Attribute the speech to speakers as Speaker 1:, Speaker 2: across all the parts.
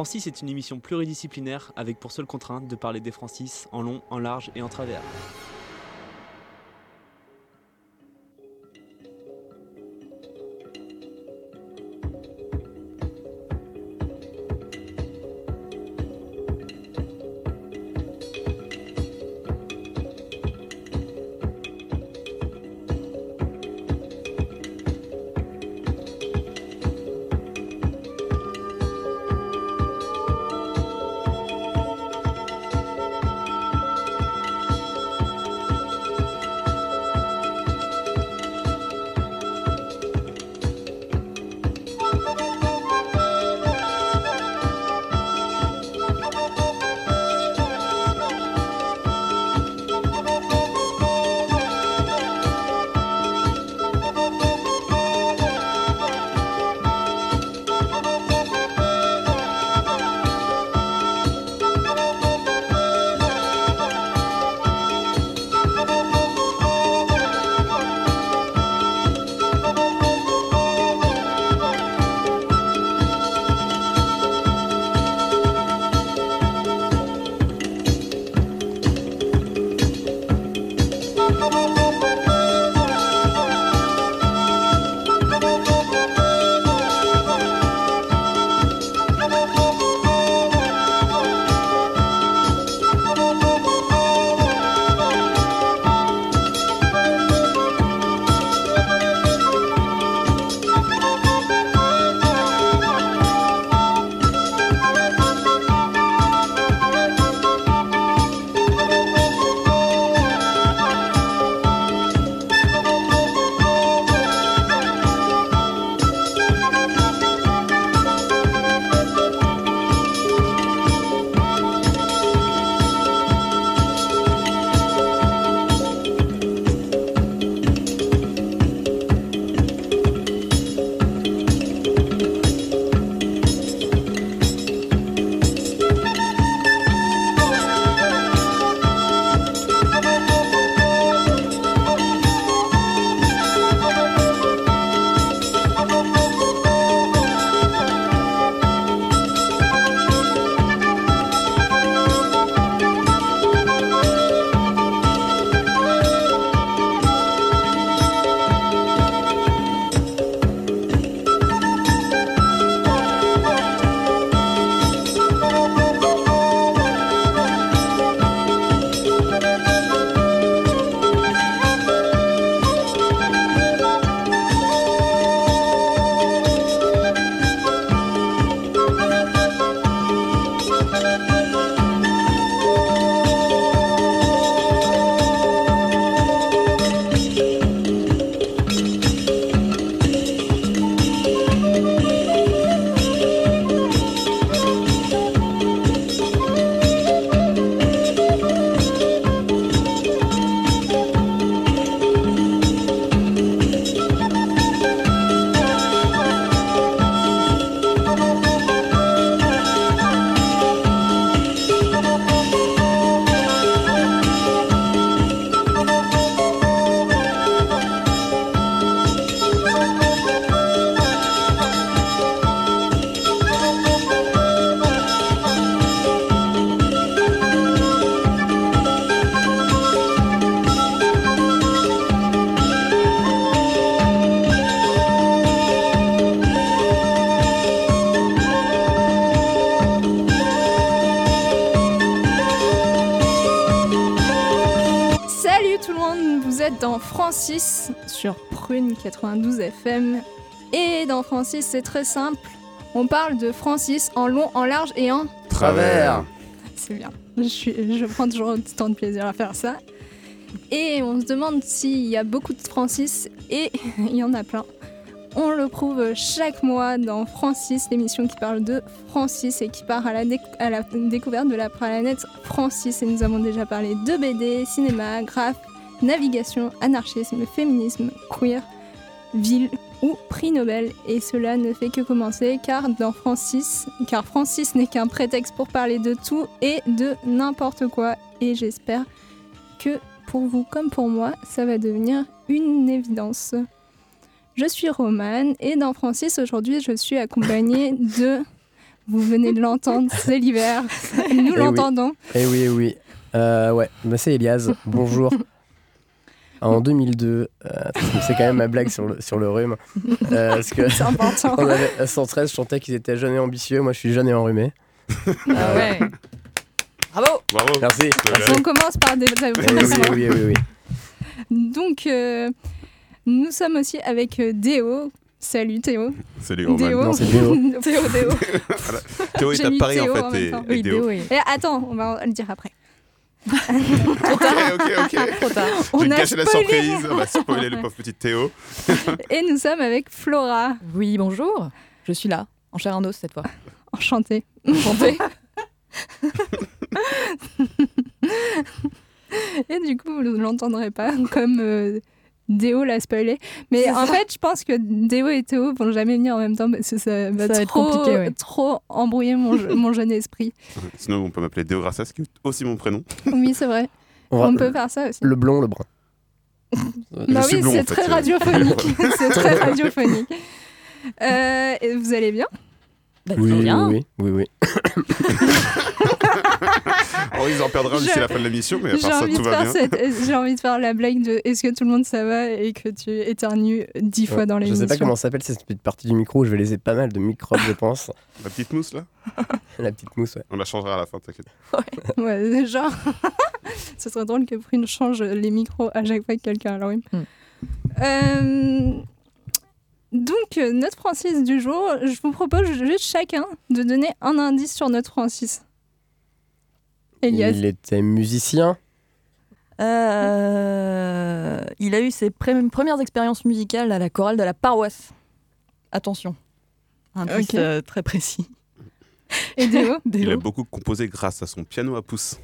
Speaker 1: Francis est une émission pluridisciplinaire avec pour seule contrainte de parler des Francis en long, en large et en travers.
Speaker 2: Francis sur Prune 92 FM. Et dans Francis, c'est très simple. On parle de Francis en long, en large et en.
Speaker 3: Travers.
Speaker 2: C'est bien. Je, suis, je prends toujours autant de plaisir à faire ça. Et on se demande s'il y a beaucoup de Francis, et il y en a plein. On le prouve chaque mois dans Francis, l'émission qui parle de Francis et qui part à la, déc- à la découverte de la planète Francis. Et nous avons déjà parlé de BD, cinéma, graphe, navigation, anarchisme, féminisme, queer, ville ou prix Nobel. Et cela ne fait que commencer car dans Francis, car Francis n'est qu'un prétexte pour parler de tout et de n'importe quoi. Et j'espère que pour vous comme pour moi, ça va devenir une évidence. Je suis Romane et dans Francis aujourd'hui, je suis accompagnée de vous venez de l'entendre, c'est l'hiver. Nous
Speaker 4: oui.
Speaker 2: l'entendons.
Speaker 4: Eh oui, eh oui. Euh, ouais, bah, c'est Elias. Bonjour. En 2002, euh, c'est quand même ma blague sur le, sur le rhume. Euh, parce que
Speaker 2: C'est important.
Speaker 4: on avait, à 113 chantait qu'ils étaient jeunes et ambitieux. Moi, je suis jeune et enrhumé.
Speaker 5: Ah ouais. Bravo
Speaker 6: Bravo.
Speaker 4: Merci. merci.
Speaker 2: On commence par des
Speaker 4: Eh oui, oui, oui, oui, oui.
Speaker 2: Donc, euh, nous sommes aussi avec euh, Déo. Salut Théo.
Speaker 6: Salut Roman.
Speaker 2: Déo.
Speaker 4: Non, c'est Déo.
Speaker 5: Théo, Théo.
Speaker 6: Théo est à Paris
Speaker 2: Théo
Speaker 6: en fait. et-
Speaker 2: temps.
Speaker 6: et
Speaker 5: Oui,
Speaker 6: Déo.
Speaker 5: Théo, oui.
Speaker 2: Et attends, on va le dire après.
Speaker 6: Ok, ok, ok.
Speaker 5: Trop tard.
Speaker 2: On a
Speaker 6: gâché la surprise. On va spoiler le pauvre petit Théo.
Speaker 2: Et nous sommes avec Flora.
Speaker 5: Oui, bonjour. Je suis là, en chair en os cette fois.
Speaker 2: Enchantée.
Speaker 5: Enchantée.
Speaker 2: Et du coup, vous ne l'entendrez pas comme euh, Déo l'a spoilé. Mais en
Speaker 5: ça.
Speaker 2: fait, je pense que Déo et Théo vont jamais venir en même temps parce que ça va,
Speaker 5: Ça va être
Speaker 2: trop,
Speaker 5: compliqué, ouais.
Speaker 2: trop embrouiller mon, je- mon jeune esprit.
Speaker 6: Sinon, on peut m'appeler Déo Grassas, qui est aussi mon prénom.
Speaker 2: Oui, c'est vrai.
Speaker 4: On
Speaker 2: peut faire ça aussi.
Speaker 4: Le blond, le brun.
Speaker 2: Bah oui, c'est très
Speaker 6: c'est-
Speaker 2: radiophonique. c'est très radiophonique. Euh, vous allez bien?
Speaker 5: Bah,
Speaker 4: Oui, oui, oui, oui, oui.
Speaker 6: Oh, ils en perdront d'ici
Speaker 2: Je-
Speaker 6: la fin de l'émission, mais à
Speaker 2: J'ai
Speaker 6: part ça,
Speaker 2: envie,
Speaker 6: tout
Speaker 2: de
Speaker 6: va
Speaker 2: faire
Speaker 6: bien.
Speaker 2: cette- j'ai envie de faire la blague de est-ce que tout le monde ça va et que tu éternues dix fois
Speaker 4: Ouais.
Speaker 2: dans
Speaker 4: Je
Speaker 2: l'émission.
Speaker 4: sais pas comment s'appelle cette petite partie du micro. Je vais laisser pas mal de microbes, je pense.
Speaker 6: La petite mousse, là
Speaker 4: La petite mousse, ouais.
Speaker 6: On la changera à la fin, t'inquiète.
Speaker 2: Ouais, genre, ce serait drôle que Prune change les micros à chaque fois que quelqu'un a le rhume.
Speaker 5: Hmm.
Speaker 2: Euh, donc, notre Francis du jour, je vous propose juste chacun de donner un indice sur notre Francis. Elias.
Speaker 4: Il était musicien.
Speaker 5: Euh, il a eu ses premières expériences musicales à la chorale de la paroisse. Attention. Un indice euh, très précis.
Speaker 2: Et Déo.
Speaker 6: Il a beaucoup composé grâce à son piano à pouce.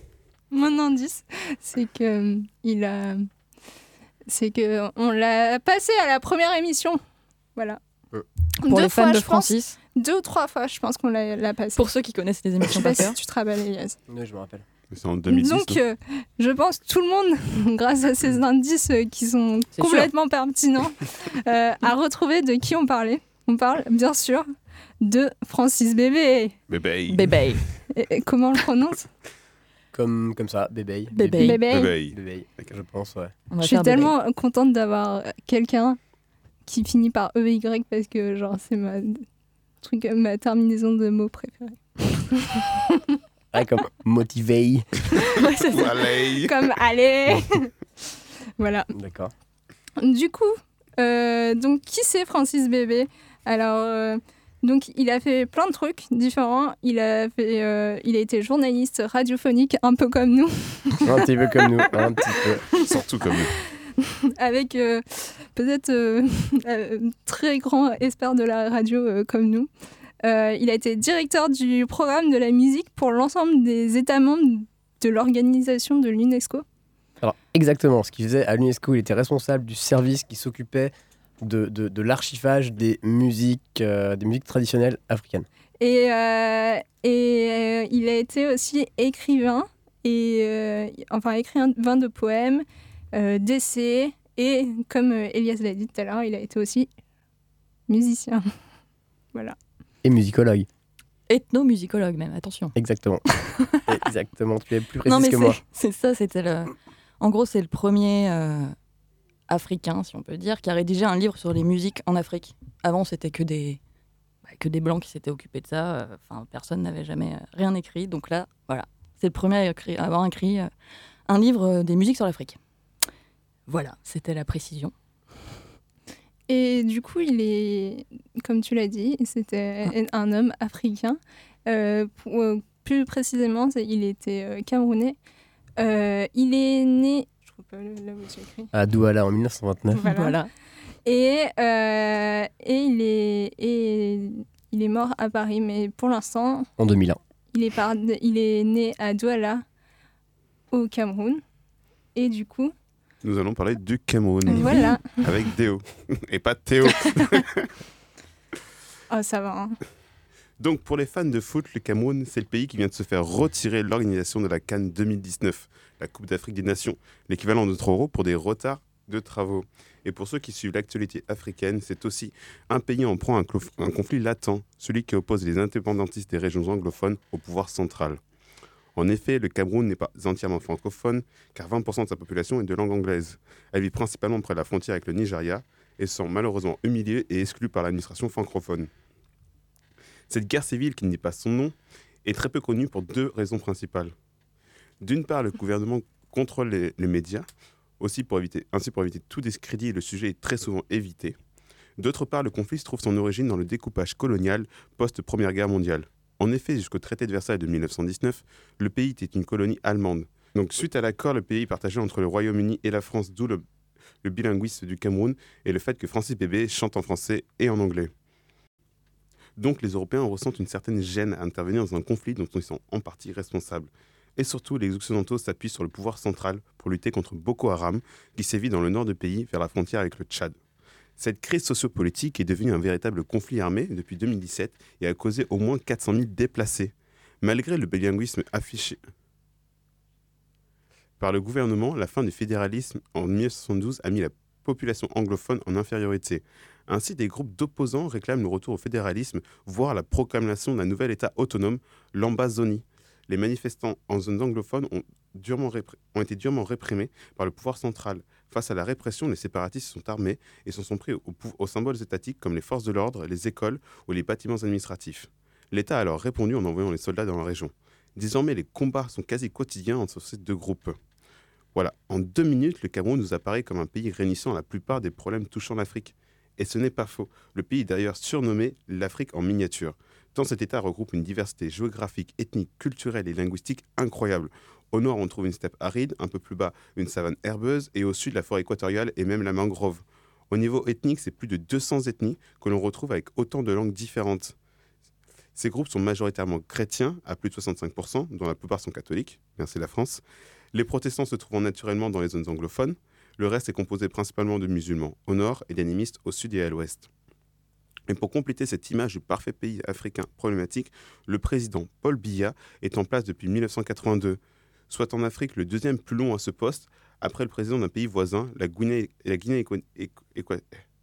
Speaker 2: Mon indice, c'est que euh, il a, c'est que on l'a passé à la première émission. Voilà.
Speaker 5: Pour
Speaker 2: Deux
Speaker 5: les fans
Speaker 2: fois,
Speaker 5: de
Speaker 2: je pense.
Speaker 5: Francis.
Speaker 2: Deux ou trois fois, je pense qu'on l'a, l'a passé.
Speaker 5: Pour ceux qui connaissent les émissions par cœur.
Speaker 2: si tu te rappelles, Elias.
Speaker 4: Oui, je me rappelle.
Speaker 6: C'est en 2006.
Speaker 2: Donc, euh, je pense tout le monde, grâce à ces indices euh, qui sont
Speaker 5: C'est
Speaker 2: complètement pertinents, euh, a retrouvé de qui on parlait. On parle, bien sûr, de Francis Bébé.
Speaker 6: Bébé.
Speaker 5: Bébé.
Speaker 2: Et- et comment on le prononce
Speaker 4: Comme, comme ça, bébé.
Speaker 5: Bébé.
Speaker 2: Bébé.
Speaker 6: Bébé.
Speaker 4: Bébé, je pense, ouais.
Speaker 2: Je suis
Speaker 5: faire bébé.
Speaker 2: tellement contente d'avoir quelqu'un qui finit par EY parce que genre c'est ma truc ma terminaison de mots préférée.
Speaker 4: Ah, comme motivé.
Speaker 5: Ouais.
Speaker 6: Allez.
Speaker 2: Comme allez. voilà.
Speaker 4: D'accord.
Speaker 2: Du coup, euh, donc qui c'est Francis Bébé? Alors euh, donc il a fait plein de trucs différents. Il a fait, euh, il a été journaliste radiophonique un peu comme nous,
Speaker 4: Un petit peu comme nous, un petit peu.
Speaker 6: Surtout comme nous.
Speaker 2: avec euh, peut-être euh, un très grand expert de la radio euh, comme nous. Il a été directeur du programme de la musique pour l'ensemble des États membres de l'organisation de l'UNESCO.
Speaker 4: Alors, exactement, ce qu'il faisait à l'UNESCO, il était responsable du service qui s'occupait de, de, de l'archivage des musiques, euh, des musiques traditionnelles africaines.
Speaker 2: Et, euh, et euh, il a été aussi écrivain, et, enfin écrivain de poèmes, d'essais, et comme euh, Elias l'a dit tout à l'heure, il a été aussi musicien. voilà.
Speaker 4: Et musicologue,
Speaker 5: Ethnomusicologue même, attention.
Speaker 4: exactement. exactement, tu es plus
Speaker 5: Non
Speaker 4: précis
Speaker 5: mais
Speaker 4: que moi.
Speaker 5: c'est ça, c'était le... En gros, c'est le premier euh, africain, si on peut dire, qui a rédigé un livre sur les musiques en Afrique. Avant, c'était que des bah, que des blancs qui s'étaient occupés de ça. euh, Enfin, personne n'avait jamais euh, rien écrit. Donc là, voilà, c'est le premier à, écrit- à avoir écrit euh, un livre euh, des musiques sur l'Afrique. Voilà, c'était la précision.
Speaker 2: Et du coup, il est, comme tu l'as dit, c'était un homme africain. Euh, pour- euh, plus précisément, c'est- il était euh, camerounais. Euh, il est né, je pas le- là où écrit.
Speaker 4: À Douala en 1929.
Speaker 2: Voilà.
Speaker 5: Voilà.
Speaker 2: Et, euh, et, il est, et il est mort à Paris, mais pour l'instant,
Speaker 4: En 2001.
Speaker 2: il est, par- il est né à Douala, au Cameroun. Et du coup,
Speaker 7: Nous allons parler du Cameroun
Speaker 2: voilà.
Speaker 7: avec Déo et pas Théo.
Speaker 2: Oh, ça va. hein.
Speaker 7: Donc pour les fans de foot, le Cameroun, c'est le pays qui vient de se faire retirer l'organisation de la Cannes 2019, la Coupe d'Afrique des Nations, l'équivalent de 3 euros pour des retards de travaux. Et pour ceux qui suivent l'actualité africaine, c'est aussi un pays en proie à un, un conflit latent, celui qui oppose les indépendantistes des régions anglophones au pouvoir central. En effet, le Cameroun n'est pas entièrement francophone, car 20% de sa population est de langue anglaise. Elle vit principalement près de la frontière avec le Nigeria et sont malheureusement humiliés et exclus par l'administration francophone. Cette guerre civile, qui n'est pas son nom, est très peu connue pour deux raisons principales. D'une part, le gouvernement contrôle les, médias, ainsi pour éviter tout discrédit, le sujet est très souvent évité. D'autre part, le conflit se trouve son origine dans le découpage colonial post-Première Guerre mondiale. En effet, jusqu'au traité de Versailles de 1919, le pays était une colonie allemande. Donc, suite à l'accord, le pays est partagé entre le Royaume-Uni et la France, d'où le, bilinguisme du Cameroun et le fait que Francis Bébé chante en français et en anglais. Donc les Européens ressentent une certaine gêne à intervenir dans un conflit dont ils sont en partie responsables. Et surtout, les Occidentaux s'appuient sur le pouvoir central pour lutter contre Boko Haram, qui sévit dans le nord du pays, vers la frontière avec le Tchad. Cette crise sociopolitique est devenue un véritable conflit armé depuis 2017 et a causé au moins 400 000 déplacés. Malgré le bilinguisme affiché par le gouvernement, la fin du fédéralisme en 1972 a mis la population anglophone en infériorité. Ainsi, des groupes d'opposants réclament le retour au fédéralisme, voire la proclamation d'un nouvel État autonome, l'Ambazonie. Les manifestants en zone anglophone ont, été durement réprimés par le pouvoir central. Face à la répression, les séparatistes sont armés et s'en sont pris au- au- aux symboles étatiques comme les forces de l'ordre, les écoles ou les bâtiments administratifs. L'État a alors répondu en envoyant les soldats dans la région. Désormais, les combats sont quasi quotidiens entre ces deux groupes. Voilà, en deux minutes, le Cameroun nous apparaît comme un pays réunissant la plupart des problèmes touchant l'Afrique. Et ce n'est pas faux. Le pays est d'ailleurs surnommé l'Afrique en miniature. Tant cet État regroupe une diversité géographique, ethnique, culturelle et linguistique incroyable. Au nord, on trouve une steppe aride, un peu plus bas, une savane herbeuse, et au sud, la forêt équatoriale et même la mangrove. Au niveau ethnique, c'est plus de 200 ethnies que l'on retrouve avec autant de langues différentes. Ces groupes sont majoritairement chrétiens, à plus de 65%, dont la plupart sont catholiques, merci la France. Les protestants se trouvant naturellement dans les zones anglophones. Le reste est composé principalement de musulmans au nord et d'animistes au sud et à l'ouest. Et pour compléter cette image du parfait pays africain problématique, le président Paul Biya est en place depuis 1982, soit en Afrique le deuxième plus long à ce poste, après le président d'un pays voisin, la Guinée,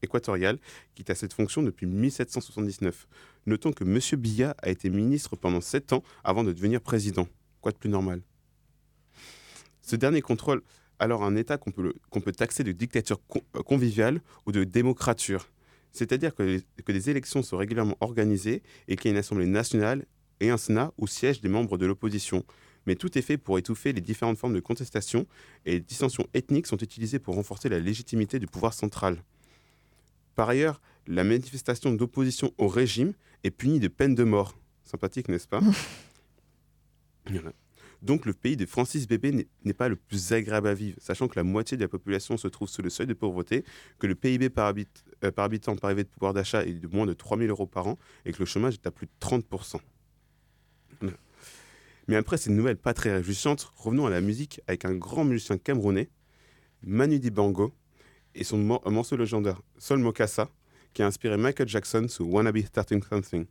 Speaker 7: équatoriale, qui est cette fonction depuis 1779. Notons que M. Biya a été ministre pendant sept ans avant de devenir président. Quoi de plus normal? Ce dernier contrôle alors un État qu'on peut, taxer de dictature euh, conviviale ou de démocrature. C'est-à-dire que, que des élections sont régulièrement organisées et qu'il y a une Assemblée nationale et un Sénat où siègent des membres de l'opposition. Mais tout est fait pour étouffer les différentes formes de contestation et les dissensions ethniques sont utilisées pour renforcer la légitimité du pouvoir central. Par ailleurs, la manifestation d'opposition au régime est punie de peine de mort. Sympathique, n'est-ce pas? Voilà. Donc le pays de Francis Bébé n'est- pas le plus agréable à vivre, sachant que la moitié de la population se trouve sous le seuil de pauvreté, que le PIB par, habit- euh, par habitant par arrivée de pouvoir d'achat est de moins de 3 000 euros par an et que le chômage est à plus de 30 Voilà. Mais après ces nouvelles pas très réjouissantes, revenons à la musique avec un grand musicien camerounais, Manu Dibango, et son mor- morceau légendaire Sol Mokassa, qui a inspiré Michael Jackson sous Wanna Be Starting Something.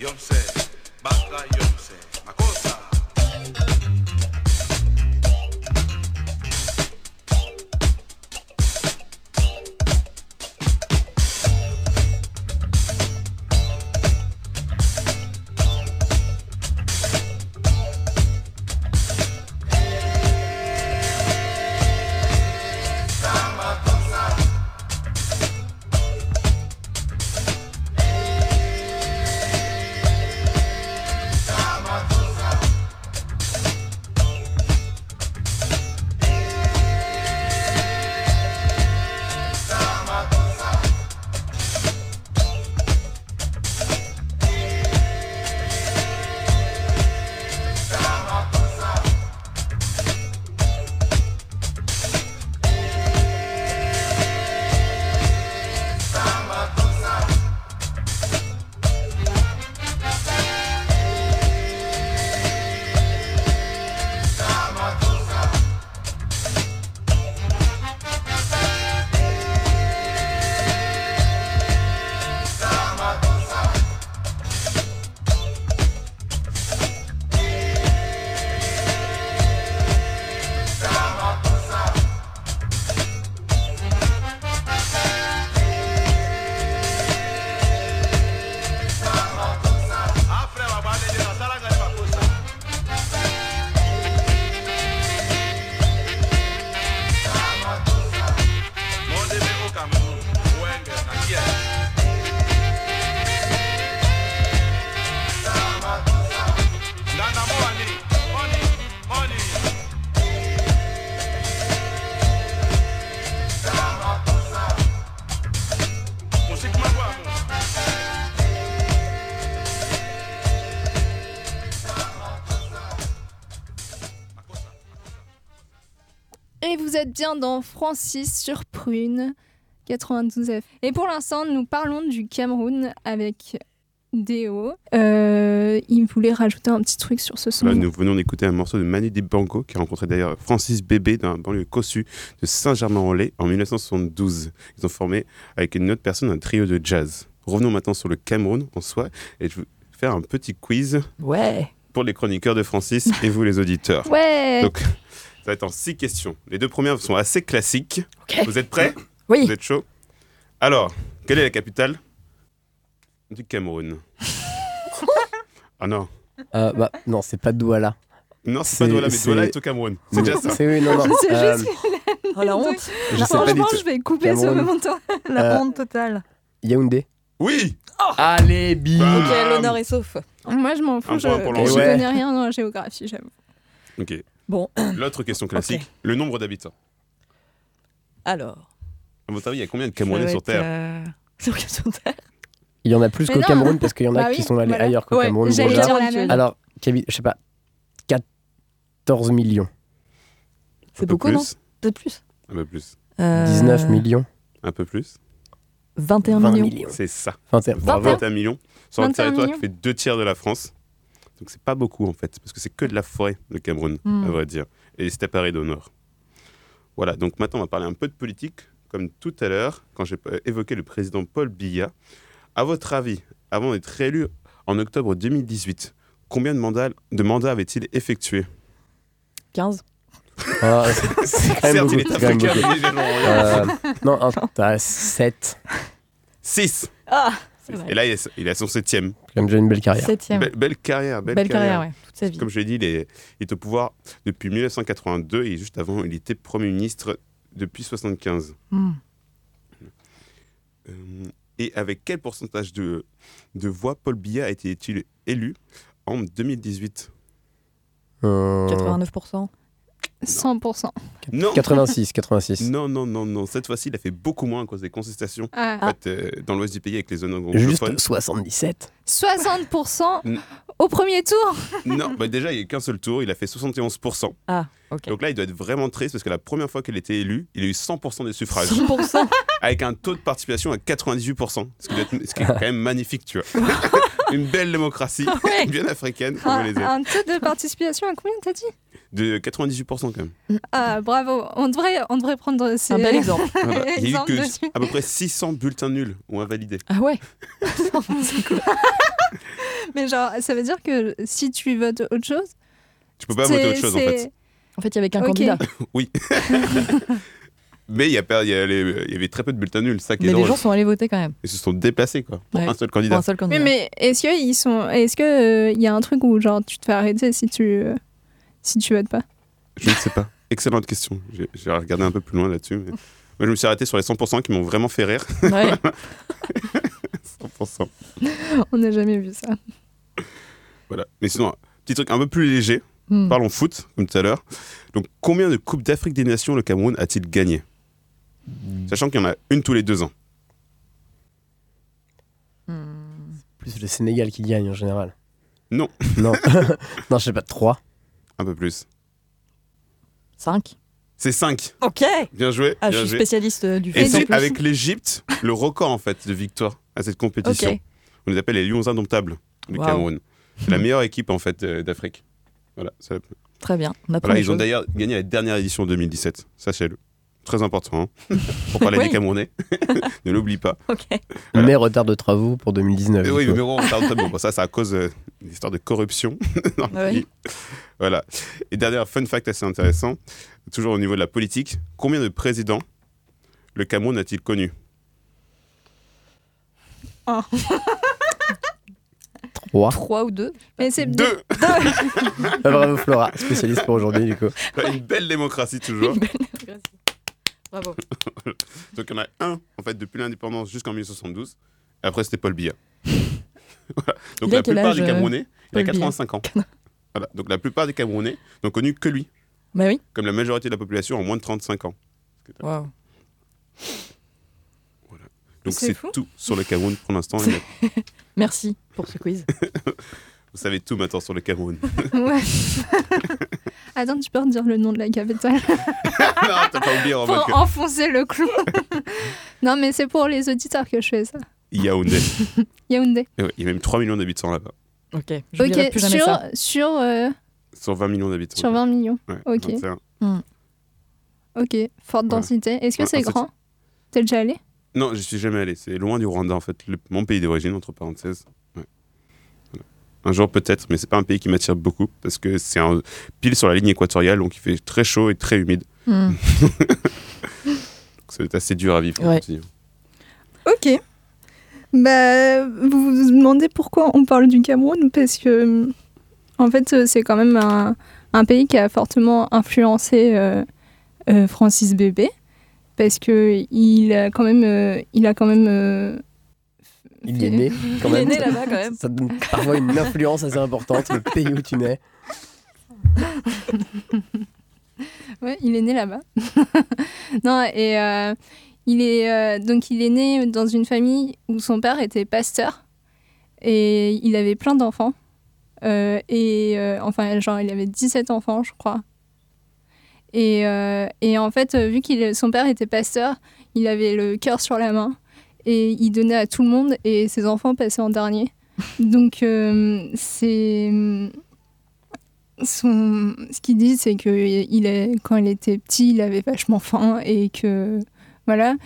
Speaker 8: Yomse, Baka Yomse, Makosa.
Speaker 2: Êtes bien dans Francis sur Prune 92 F. Et pour l'instant, nous parlons du Cameroun avec Déo. Euh, il voulait rajouter un petit truc sur ce son.
Speaker 7: Voilà, nous venons d'écouter un morceau de Manu Dibango qui a rencontré d'ailleurs Francis Bébé dans un banlieue cossu de Saint-Germain-en-Laye en 1972. Ils ont formé avec une autre personne un trio de jazz. Revenons maintenant sur le Cameroun en soi et je vais faire un petit quiz
Speaker 5: Ouais.
Speaker 7: pour les chroniqueurs de Francis et vous les auditeurs.
Speaker 2: Ouais.
Speaker 7: Donc, va être en six questions. Les deux premières sont assez classiques. Vous êtes prêts
Speaker 5: Oui.
Speaker 7: Vous êtes chaud Alors, quelle est la capitale du Cameroun Ah non.
Speaker 4: Euh, bah, non, c'est pas Douala.
Speaker 7: Non, c'est pas Douala, mais Douala est au Cameroun. C'est déjà ça.
Speaker 4: C'est oui, non, non.
Speaker 2: C'est
Speaker 4: euh,
Speaker 2: juste
Speaker 5: Oh la honte.
Speaker 4: je
Speaker 2: Franchement, je vais couper sur le
Speaker 4: Cameroun.
Speaker 2: montant.
Speaker 5: La
Speaker 4: Euh,
Speaker 5: honte totale.
Speaker 4: Yaoundé.
Speaker 7: Oui
Speaker 4: Allez, bim
Speaker 7: Bah,
Speaker 5: Ok, l'honneur est sauf.
Speaker 2: Moi, je m'en fous. Je, je connais rien dans la géographie, j'avoue.
Speaker 7: Ok.
Speaker 5: Bon,
Speaker 7: L'autre question classique. Le nombre d'habitants.
Speaker 5: alors.
Speaker 7: À votre avis, il y a combien de Camerounais sur Terre
Speaker 5: euh, Sur Terre.
Speaker 4: Il y en a plus qu'au. Cameroun parce qu'il y en a
Speaker 2: Bah
Speaker 4: qui
Speaker 2: oui,
Speaker 4: sont allés
Speaker 2: voilà.
Speaker 4: ailleurs qu'au
Speaker 5: Ouais,
Speaker 4: Cameroun. Déjà.
Speaker 2: dire
Speaker 5: Alors,
Speaker 4: je sais pas, 14 millions,
Speaker 5: C'est beaucoup, non Peut-être plus.
Speaker 7: Un peu plus.
Speaker 5: Euh,
Speaker 4: 19 millions,
Speaker 7: Un peu plus
Speaker 5: 21
Speaker 4: 20
Speaker 5: millions.
Speaker 4: millions.
Speaker 7: C'est ça.
Speaker 4: 21.
Speaker 7: Bravo,
Speaker 2: 21.
Speaker 7: 21 millions. Sur un
Speaker 2: 21
Speaker 7: territoire qui fait deux tiers de la France. Donc c'est pas beaucoup en fait, parce que c'est que de la forêt, le Cameroun,
Speaker 5: Hmm.
Speaker 7: à vrai dire. Et les steppes arides au nord. Voilà, donc maintenant on va parler un peu de politique, comme tout à l'heure, quand j'ai euh, évoqué le président Paul Biya. À votre avis, avant d'être réélu en octobre 2018, combien de mandats, de mandats avait-il effectué?
Speaker 5: 15.
Speaker 4: Ah, c'est- quand même beaucoup. quand même
Speaker 7: africain,
Speaker 4: beaucoup.
Speaker 7: mais les gens ont rien.
Speaker 4: Euh, non, un- t'as 7.
Speaker 7: 6
Speaker 5: Ah c'est vrai.
Speaker 7: Et là, il est, il est à son septième.
Speaker 4: Même déjà une belle carrière.
Speaker 5: Septième.
Speaker 7: Belle, belle carrière, belle,
Speaker 5: Belle carrière, ouais. Toute sa vie.
Speaker 7: Comme je l'ai dit, il est, il est au pouvoir depuis 1982 et juste avant, il était Premier ministre depuis 75.
Speaker 5: Hmm.
Speaker 7: Euh, et avec quel pourcentage de, de voix Paul Biya a été il élu en 2018
Speaker 4: Euh,
Speaker 5: 89%.
Speaker 2: 100%.
Speaker 7: Non
Speaker 4: 86, 86.
Speaker 7: Non, non, non, non. Cette fois-ci, il a fait beaucoup moins à cause des contestations
Speaker 2: Ah,
Speaker 7: en fait, euh, dans l'ouest du pays avec les zones
Speaker 4: Juste
Speaker 7: anglophones.
Speaker 4: 77.
Speaker 2: 60%
Speaker 7: Mm.
Speaker 2: au premier tour.
Speaker 7: Non, bah déjà, il n'y a qu'un seul tour. Il a fait 71%.
Speaker 5: Ah, ok.
Speaker 7: Donc là, il doit être vraiment triste parce que la première fois qu'il était élu, il a eu 100% des suffrages.
Speaker 5: 100%.
Speaker 7: avec un taux de participation à 98%, ce qui, doit être- ce qui est quand même magnifique, tu vois. Une belle démocratie,
Speaker 5: Ouais.
Speaker 7: bien africaine, comme on
Speaker 2: Un,
Speaker 7: les aime.
Speaker 2: un taux de participation à combien t'as dit?
Speaker 7: De 98% quand même.
Speaker 2: Ah, bravo. On devrait, on devrait prendre ces
Speaker 5: Un bel exemple.
Speaker 7: Voilà. Il y a eu que
Speaker 2: dessus.
Speaker 7: à peu près 600 bulletins nuls ou invalidés.
Speaker 5: Ah ouais C'est cool.
Speaker 2: Mais genre, ça veut dire que si tu votes autre chose,
Speaker 7: Tu peux pas voter autre chose en fait.
Speaker 5: En fait, il y avait qu'un candidat.
Speaker 7: Oui. Mais il y, avait très peu de bulletins nuls, ça qui
Speaker 5: Mais
Speaker 7: est
Speaker 5: les
Speaker 7: drôle.
Speaker 5: gens sont allés voter quand même.
Speaker 7: Ils se sont déplacés quoi, pour
Speaker 5: Ouais.
Speaker 7: un seul
Speaker 5: Pour
Speaker 7: candidat.
Speaker 5: un seul
Speaker 2: Oui,
Speaker 5: candidat.
Speaker 2: mais est-ce que ils sont, est-ce que il y a un truc où genre tu te fais arrêter si tu, euh, si tu votes pas
Speaker 7: Je ne sais pas. Excellente question. J'ai regardé un peu plus loin là-dessus. mais- Moi, je me suis arrêté sur les 100% qui m'ont vraiment fait rire.
Speaker 5: Ouais.
Speaker 7: 100%.
Speaker 2: On n'a jamais vu ça.
Speaker 7: Voilà. Mais sinon, petit truc un peu plus léger.
Speaker 5: Hmm.
Speaker 7: Parlons foot, comme tout à l'heure. Donc, combien de Coupes d'Afrique des Nations le Cameroun a-t-il gagné? Sachant qu'il y en a une tous les deux ans.
Speaker 5: Hmm.
Speaker 4: Plus le Sénégal qui gagne en général.
Speaker 7: Non.
Speaker 4: Non, non je sais pas, 3.
Speaker 7: Un peu plus.
Speaker 5: 5.
Speaker 7: C'est 5.
Speaker 5: Ok
Speaker 7: Bien joué.
Speaker 5: Ah, je suis
Speaker 7: joué.
Speaker 5: spécialiste euh, du
Speaker 7: Et
Speaker 5: foot. en
Speaker 7: c'est avec l'Égypte le record en fait de victoire à cette compétition. On les appelle les Lions indomptables du
Speaker 5: Wow.
Speaker 7: Cameroun. C'est la meilleure équipe en fait euh, d'Afrique. Voilà,
Speaker 5: Très bien. On
Speaker 7: voilà ils ont d'ailleurs gagné la dernière édition en 2017. Sachez-le. Très important hein, pour parler
Speaker 5: Oui.
Speaker 7: des Camerounais. ne l'oublie pas.
Speaker 5: Ok.
Speaker 7: Voilà.
Speaker 4: Mais retard de travaux pour 2019.
Speaker 7: Mais
Speaker 4: du
Speaker 7: oui, mais bon, ça, bon, ça, c'est à cause euh, d'une histoire de corruption. Voilà. Et dernier fun fact assez intéressant, toujours au niveau de la politique, combien de présidents le Cameroun a-t-il connu?
Speaker 4: 3.
Speaker 5: 3 ou 2.
Speaker 2: Mais c'est
Speaker 7: Deux
Speaker 4: Ah, bravo Flora, spécialiste pour aujourd'hui du coup.
Speaker 7: Une belle démocratie toujours.
Speaker 5: Bravo.
Speaker 7: Donc il y en a un, en fait, depuis l'indépendance jusqu'en 1972. Et après, c'était Paul Biya. Voilà. Donc la plupart des
Speaker 5: euh,
Speaker 7: Camerounais, il a
Speaker 5: Paul Biya
Speaker 7: 85 ans. Voilà. Donc la plupart des Camerounais n'ont connu que lui,
Speaker 5: Bah oui.
Speaker 7: comme la majorité de la population en moins de 35 ans.
Speaker 5: Waouh.
Speaker 7: Donc
Speaker 2: C'est
Speaker 7: tout sur le Cameroun pour l'instant.
Speaker 5: Merci pour ce quiz.
Speaker 7: Vous savez tout maintenant sur le Cameroun.
Speaker 2: Ouais. Attends, tu peux redire le nom de la capitale
Speaker 7: non, t'as pas oublié en
Speaker 2: pour
Speaker 7: que-
Speaker 2: enfoncer le clou. non, mais c'est pour les auditeurs que je fais ça.
Speaker 7: Yaoundé.
Speaker 2: Yaoundé.
Speaker 7: Ouais, Il y a même 3 millions d'habitants là-bas.
Speaker 5: Ok, je dirai
Speaker 2: Ok,
Speaker 5: plus jamais
Speaker 2: sur,
Speaker 5: ça.
Speaker 2: sur, euh,
Speaker 7: Sur 20 millions d'habitants.
Speaker 2: sur 20 millions.
Speaker 7: Ouais,
Speaker 2: Ok.
Speaker 7: 21.
Speaker 2: Ok, forte densité. Est-ce que
Speaker 7: Ouais,
Speaker 2: c'est grand? T'es déjà allé?
Speaker 7: Non, je suis jamais allé. C'est loin du Rwanda en fait, le- mon pays d'origine entre parenthèses. Un jour peut-être, mais c'est pas un pays qui m'attire beaucoup parce que c'est un- pile sur la ligne équatoriale, donc il fait très chaud et très humide.
Speaker 5: Hmm.
Speaker 7: C'est assez dur à vivre.
Speaker 5: Ouais.
Speaker 2: Ok. Bah, vous vous demandez pourquoi on parle du Cameroun Parce que, en fait, c'est quand même un, un pays qui a fortement influencé euh, euh, Francis Bébé. Parce que il a quand même. euh, il a quand même
Speaker 4: Il est né quand
Speaker 5: Il est
Speaker 4: même.
Speaker 5: né là-bas quand même.
Speaker 4: Ça donne parfois une influence assez importante, le pays où tu nais.
Speaker 2: Ouais, il est né là-bas. non, et euh, il est euh, donc il est né dans une famille où son père était pasteur et il avait plein d'enfants. Euh, et enfin, genre, il avait 17 enfants, je crois. Et, et en fait, vu que son père était pasteur, il avait le cœur sur la main et il donnait à tout le monde et ses enfants passaient en dernier. Donc, euh, c'est son... ce qu'il dit, c'est que il est... quand il était petit, il avait vachement faim et que voilà.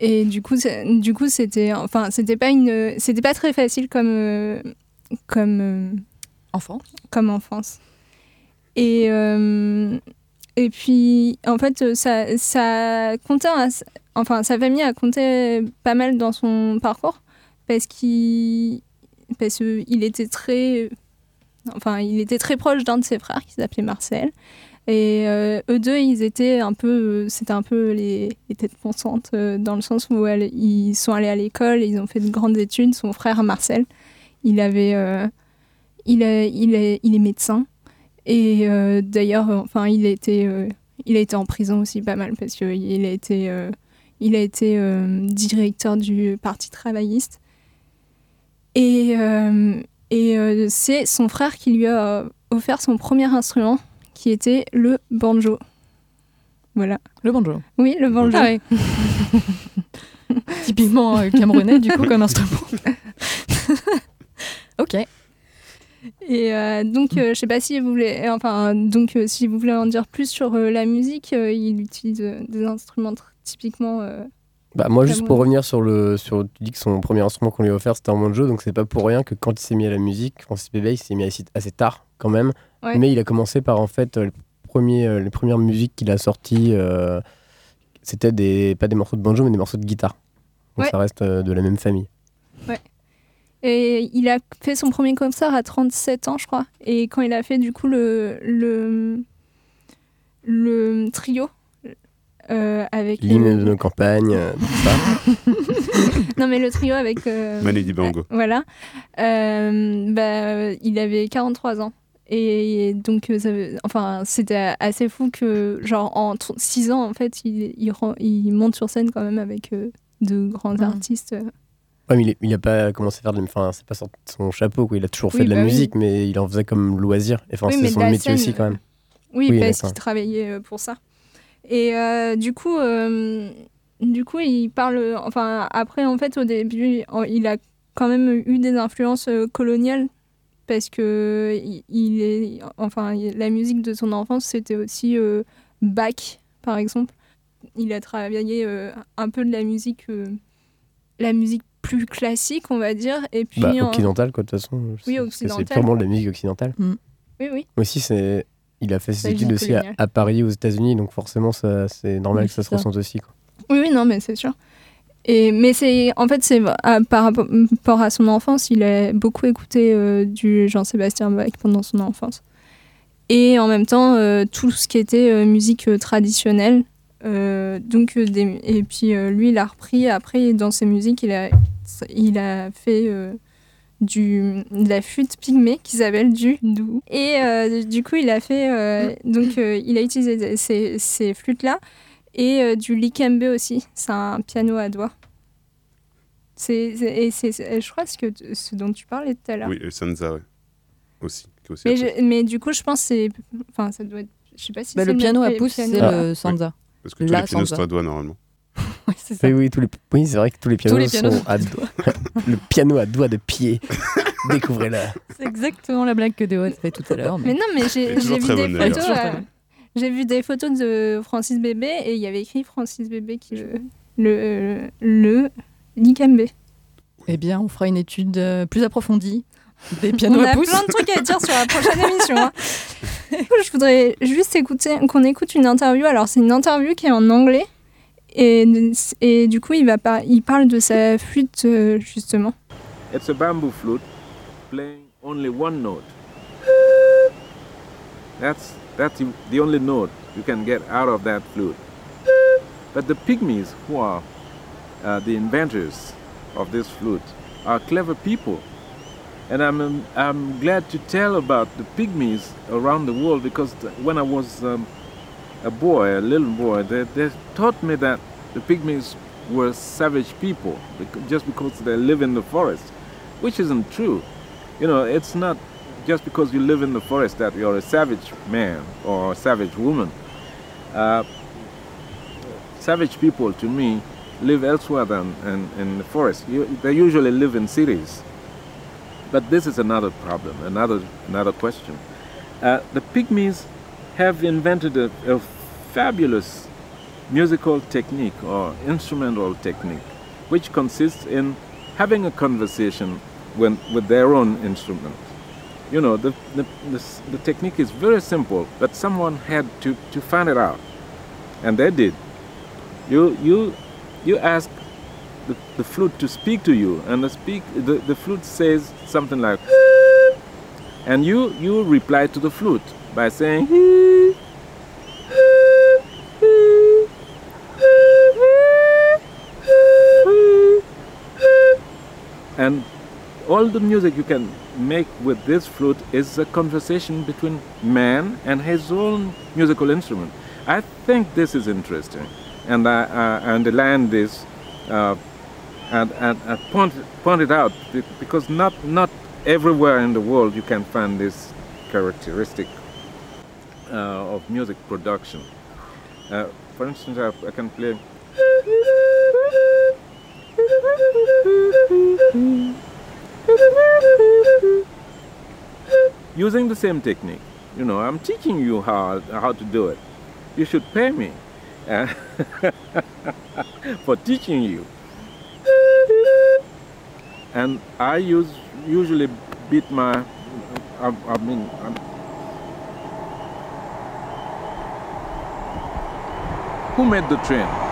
Speaker 2: Et du coup, du coup, c'était, enfin, c'était pas une, c'était pas très facile comme, euh, comme, euh,
Speaker 5: Enfant.
Speaker 2: comme enfance. Et euh, et puis, en fait, ça, ça comptait, enfin, sa famille a compté pas mal dans son parcours parce qu'il, était très enfin, il était très proche d'un de ses frères qui s'appelait Marcel. Et euh, eux deux, ils étaient un peu, c'était un peu les, têtes pensantes euh, dans le sens où ils sont allés à l'école, ils ont fait de grandes études. Son frère Marcel, il avait, euh, il, il, est, il est médecin. Et d'ailleurs, enfin, il a été, il a été en prison aussi pas mal parce qu'il a été, il a été euh, directeur du parti travailliste. Et, euh, et euh, c'est son frère qui lui a offert son premier instrument, qui était le banjo. Voilà.
Speaker 5: Le banjo.
Speaker 2: Oui, le banjo.
Speaker 5: Ah ouais. Typiquement euh, camerounais, du coup, comme instrument. ok.
Speaker 2: Et euh, donc, euh, je sais pas si vous voulez, enfin, donc si vous voulez en dire plus sur la musique, il utilise des instruments tr- typiquement. euh,
Speaker 4: Bah, moi, juste pour revenir sur le. Sur, tu dis que son premier instrument qu'on lui a offert, c'était un banjo, donc c'est pas pour rien que quand il s'est mis à la musique, Francis Bébé, il s'est mis assez, assez tard quand même.
Speaker 2: Ouais.
Speaker 4: Mais il a commencé par en fait, euh, le premier, euh, les premières musiques qu'il a sorties, euh, c'était des, pas des morceaux de banjo, mais des morceaux de guitare. Donc
Speaker 2: Ouais.
Speaker 4: ça reste euh, de la même famille.
Speaker 2: Et il a fait son premier concert à 37 ans, je crois. Et quand il a fait du coup le, le, le trio euh, avec.
Speaker 4: L'hymne
Speaker 2: euh,
Speaker 4: de nos campagnes, euh, tout ça.
Speaker 2: non, mais le trio avec. euh,
Speaker 7: Manu Dibango.
Speaker 2: Voilà. Euh, bah, il avait 43 ans. Et donc, euh, ça enfin, c'était assez fou que, genre, en 6 ans, en fait, il, il, monte sur scène quand même avec euh, de grands artistes.
Speaker 4: Ouais, mais il, est- il a pas commencé à faire de la Enfin, c'est pas de son chapeau, quoi. Il a toujours
Speaker 2: Oui,
Speaker 4: fait de la
Speaker 2: bah oui.
Speaker 4: musique, mais il en faisait comme loisir. Et enfin,
Speaker 2: Oui,
Speaker 4: c'est son métier aussi, quand même.
Speaker 2: Oui,
Speaker 4: Oui,
Speaker 2: parce qu'il travaillait euh, pour ça. Et euh, du coup, euh, du coup, il parle. Enfin, après, en fait, au début, il a quand même eu des influences euh, coloniales parce que il- est. Enfin, la musique de son enfance, c'était aussi euh, Bach, par exemple. Il a travaillé euh, un peu de la musique, euh, la musique plus classique, on va dire. Et puis,
Speaker 4: Bah,
Speaker 2: en-
Speaker 4: occidental, quoi, de toute façon.
Speaker 2: Oui,
Speaker 4: que C'est
Speaker 2: occidental.
Speaker 4: purement de la musique occidentale.
Speaker 2: Oui, oui.
Speaker 4: Aussi, c'est. Il a fait ses études aussi à, Paris, aux États-Unis, donc forcément, c'est normal
Speaker 2: Oui,
Speaker 4: que ça se ressente aussi. Quoi.
Speaker 2: Oui, oui, non, mais c'est sûr. Et, mais c'est, en fait, c'est à- par rapport à son enfance, il a beaucoup écouté euh, du Jean-Sébastien Bach pendant son enfance. Et en même temps, euh, tout ce qui était euh, musique traditionnelle. donc, des- et puis lui, il a repris après dans ses musiques, il a, il a fait du, de la flûte pygmée qui s'appelle du dou. Et euh, du coup, il a fait, euh, donc euh, il a utilisé ces, ces flûtes-là et euh, du likembe aussi. C'est un piano à doigts. C'est, et c'est, je crois ce, que, ce dont tu parlais tout à l'heure.
Speaker 7: Oui, le Sansa, ouais. Aussi.
Speaker 2: Mais, je- mais du coup, je pense que c'est, enfin, ça doit être je sais pas si
Speaker 5: Bah,
Speaker 2: c'est
Speaker 5: le piano à pouce, c'est
Speaker 4: Ah.
Speaker 5: le Sansa.
Speaker 7: Parce que tous
Speaker 5: La
Speaker 7: les pianos sont à doigts normalement.
Speaker 5: Ouais, c'est ça.
Speaker 4: Oui, oui, tous les... oui c'est vrai que tous les pianos,
Speaker 5: les pianos
Speaker 4: sont
Speaker 5: sont
Speaker 4: à doigts. le piano à doigts de pied. Découvrez-le.
Speaker 5: C'est exactement la blague que a fait tout à l'heure.
Speaker 2: Mais non, mais j'ai vu des
Speaker 7: bonne,
Speaker 2: photos. Euh. J'ai vu des photos de Francis Bébé et il y avait écrit Francis Bébé qui le le le l'Ikembe.
Speaker 5: Eh bien, on fera une étude euh, plus approfondie des pianos
Speaker 2: On
Speaker 5: à
Speaker 2: a
Speaker 5: pouce.
Speaker 2: plein de trucs à dire sur la prochaine émission. hein. Je voudrais juste écouter qu'on écoute une interview. Alors c'est une interview qui est en anglais et, et du coup il va par- il parle de sa flûte euh, justement.
Speaker 9: It's a bamboo flute playing only one note. That's, that's the- only note you can get out of that flute. But the pygmies, who are uh, the inventors of this flute, are clever people. And I'm, um, I'm glad to tell about the pygmies around the world because when I was um, a boy, a little boy, they, they taught me that the pygmies were savage people just because they live in the forest, which isn't true. You know, it's not just because you live in the forest that you're a savage man or a savage woman. Uh, savage people, to me, live elsewhere than in, in the forest. You, they usually live in cities. But this is another problem, another, another question. Uh, the Pygmies have invented a, a fabulous musical technique or instrumental technique, which consists in having a conversation when, with their own instrument. You know, the, the, the, the technique is very simple, but someone had to, to find it out. And they did. You, you, you ask the, the flute to speak to you, and the, speak, the, the flute says something like, and you, you reply to the flute by saying, and all the music you can make with this flute is a conversation between man and his own musical instrument. I think this is interesting, and I, I underline this uh, and, and, and point, point it out because not, not everywhere in the world you can find this characteristic uh, of music production. Uh, for instance, I, I can play. Using the same technique, you know, I'm teaching you how, how to do it. You should pay me uh, for teaching you. And I use usually beat my, I, I mean, i who made the train?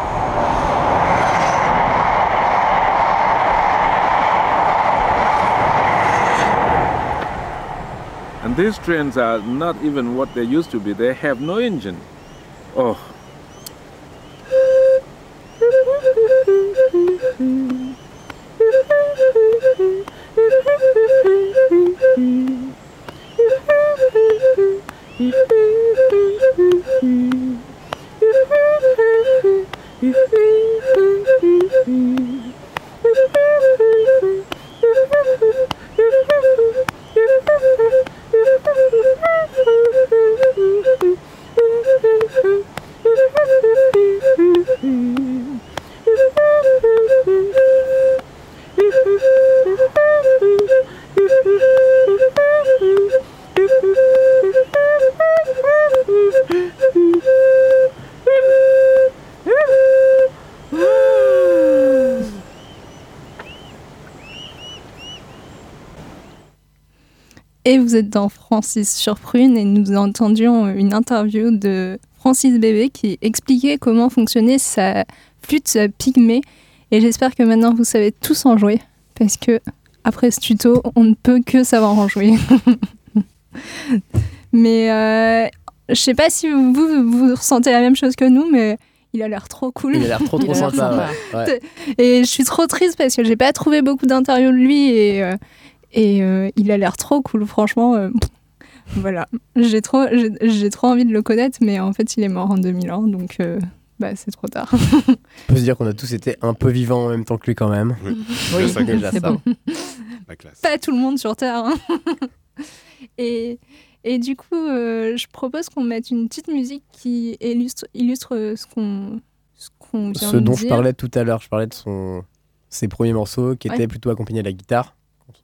Speaker 9: These trains are not even what they used to be. They have no engine. Oh.
Speaker 2: Vous êtes dans Francis sur Prune et nous entendions une interview de Francis Bébé qui expliquait comment fonctionnait sa flûte pygmée. Et j'espère que maintenant vous savez tous en jouer parce que après ce tuto, on ne peut que savoir en jouer. mais euh, je sais pas si vous, vous, ressentez la même chose que nous, mais il a l'air trop cool.
Speaker 4: Il a l'air trop trop sympa.
Speaker 5: sympa.
Speaker 4: ouais. Ouais.
Speaker 2: Et je suis trop triste parce que j'ai pas trouvé beaucoup d'interviews de lui et, euh, et euh, il a l'air trop cool, franchement. euh, voilà, j'ai trop, j'ai trop envie de le connaître, mais en fait, il est mort en 2001, donc euh, bah, c'est trop tard.
Speaker 4: On peut se dire qu'on a tous été un peu vivants en même temps que lui quand même.
Speaker 5: Oui,
Speaker 7: ça,
Speaker 4: déjà
Speaker 5: c'est
Speaker 4: ça.
Speaker 5: beau.
Speaker 7: La classe.
Speaker 2: pas tout le monde sur Terre. hein. et, Et du coup, euh, je propose qu'on mette une petite musique qui illustre, illustre ce qu'on ce qu'on vient
Speaker 4: Ce
Speaker 2: de
Speaker 4: dont
Speaker 2: dire.
Speaker 4: je parlais tout à l'heure, je parlais de son, ses premiers morceaux qui
Speaker 2: Ouais.
Speaker 4: étaient plutôt accompagnés de la guitare.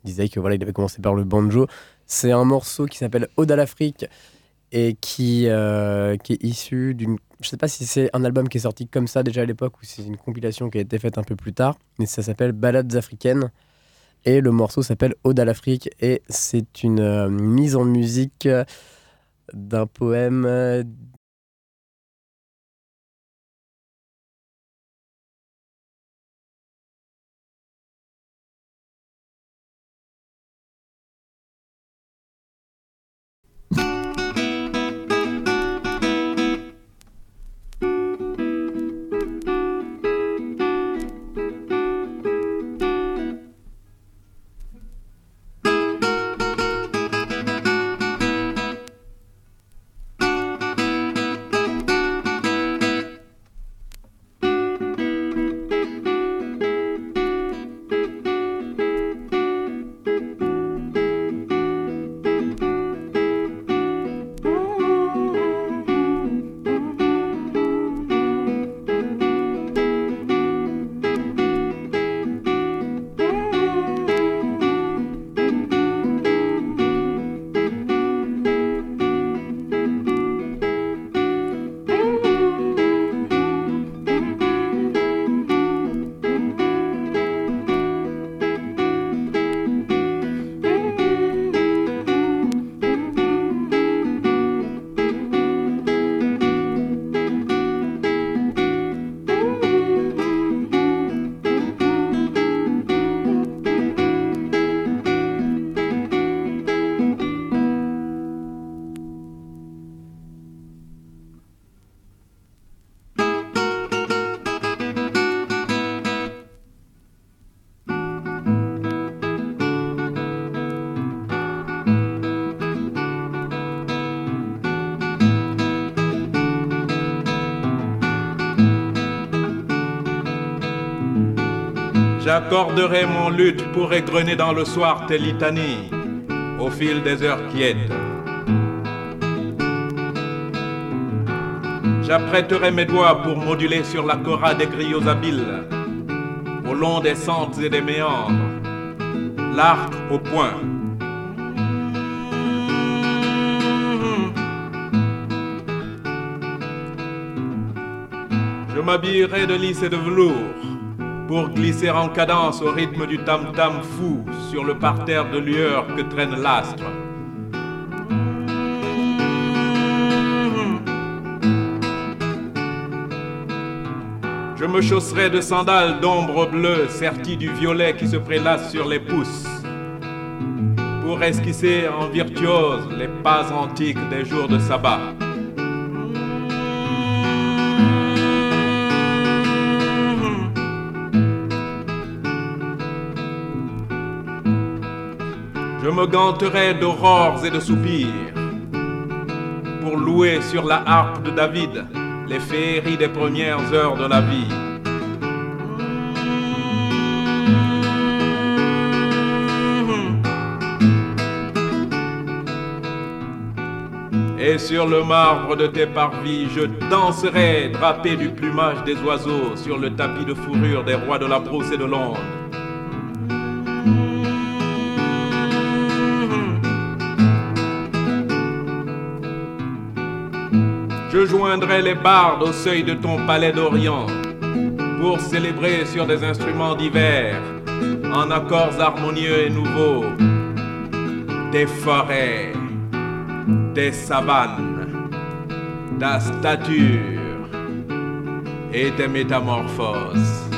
Speaker 4: Il disait que voilà, il avait commencé par le banjo. C'est un morceau qui s'appelle Ode à l'Afrique et qui, euh, qui est issu d'une. Je sais pas si c'est un album qui est sorti comme ça déjà à l'époque ou si c'est une compilation qui a été faite un peu plus tard, mais ça s'appelle Ballades africaines. Et le morceau s'appelle Ode à l'Afrique et c'est une euh, mise en musique euh, d'un poème
Speaker 8: J'accorderai mon luth pour égrener dans le soir tes litanies au fil des heures quiètes. J'apprêterai mes doigts pour moduler sur la cora des griots habiles, au long des sentes et des méandres, l'arc au point. Je m'habillerai de lys et de velours pour glisser en cadence au rythme du tam-tam fou sur le parterre de lueur que traîne l'astre. Je me chausserai de sandales d'ombre bleue serties du violet qui se prélasse sur les pouces pour esquisser en virtuose les pas antiques des jours de sabbat. Me ganterai d'aurores et de soupirs pour louer sur la harpe de David les féeries des premières heures de la vie. Et sur le marbre de tes parvis, je danserai drapé du plumage des oiseaux sur le tapis de fourrure des rois de la brousse et de l'onde. Je joindrai les bardes au seuil de ton palais d'Orient pour célébrer sur des instruments divers, en accords harmonieux et nouveaux, des forêts, des savanes, ta stature et tes métamorphoses.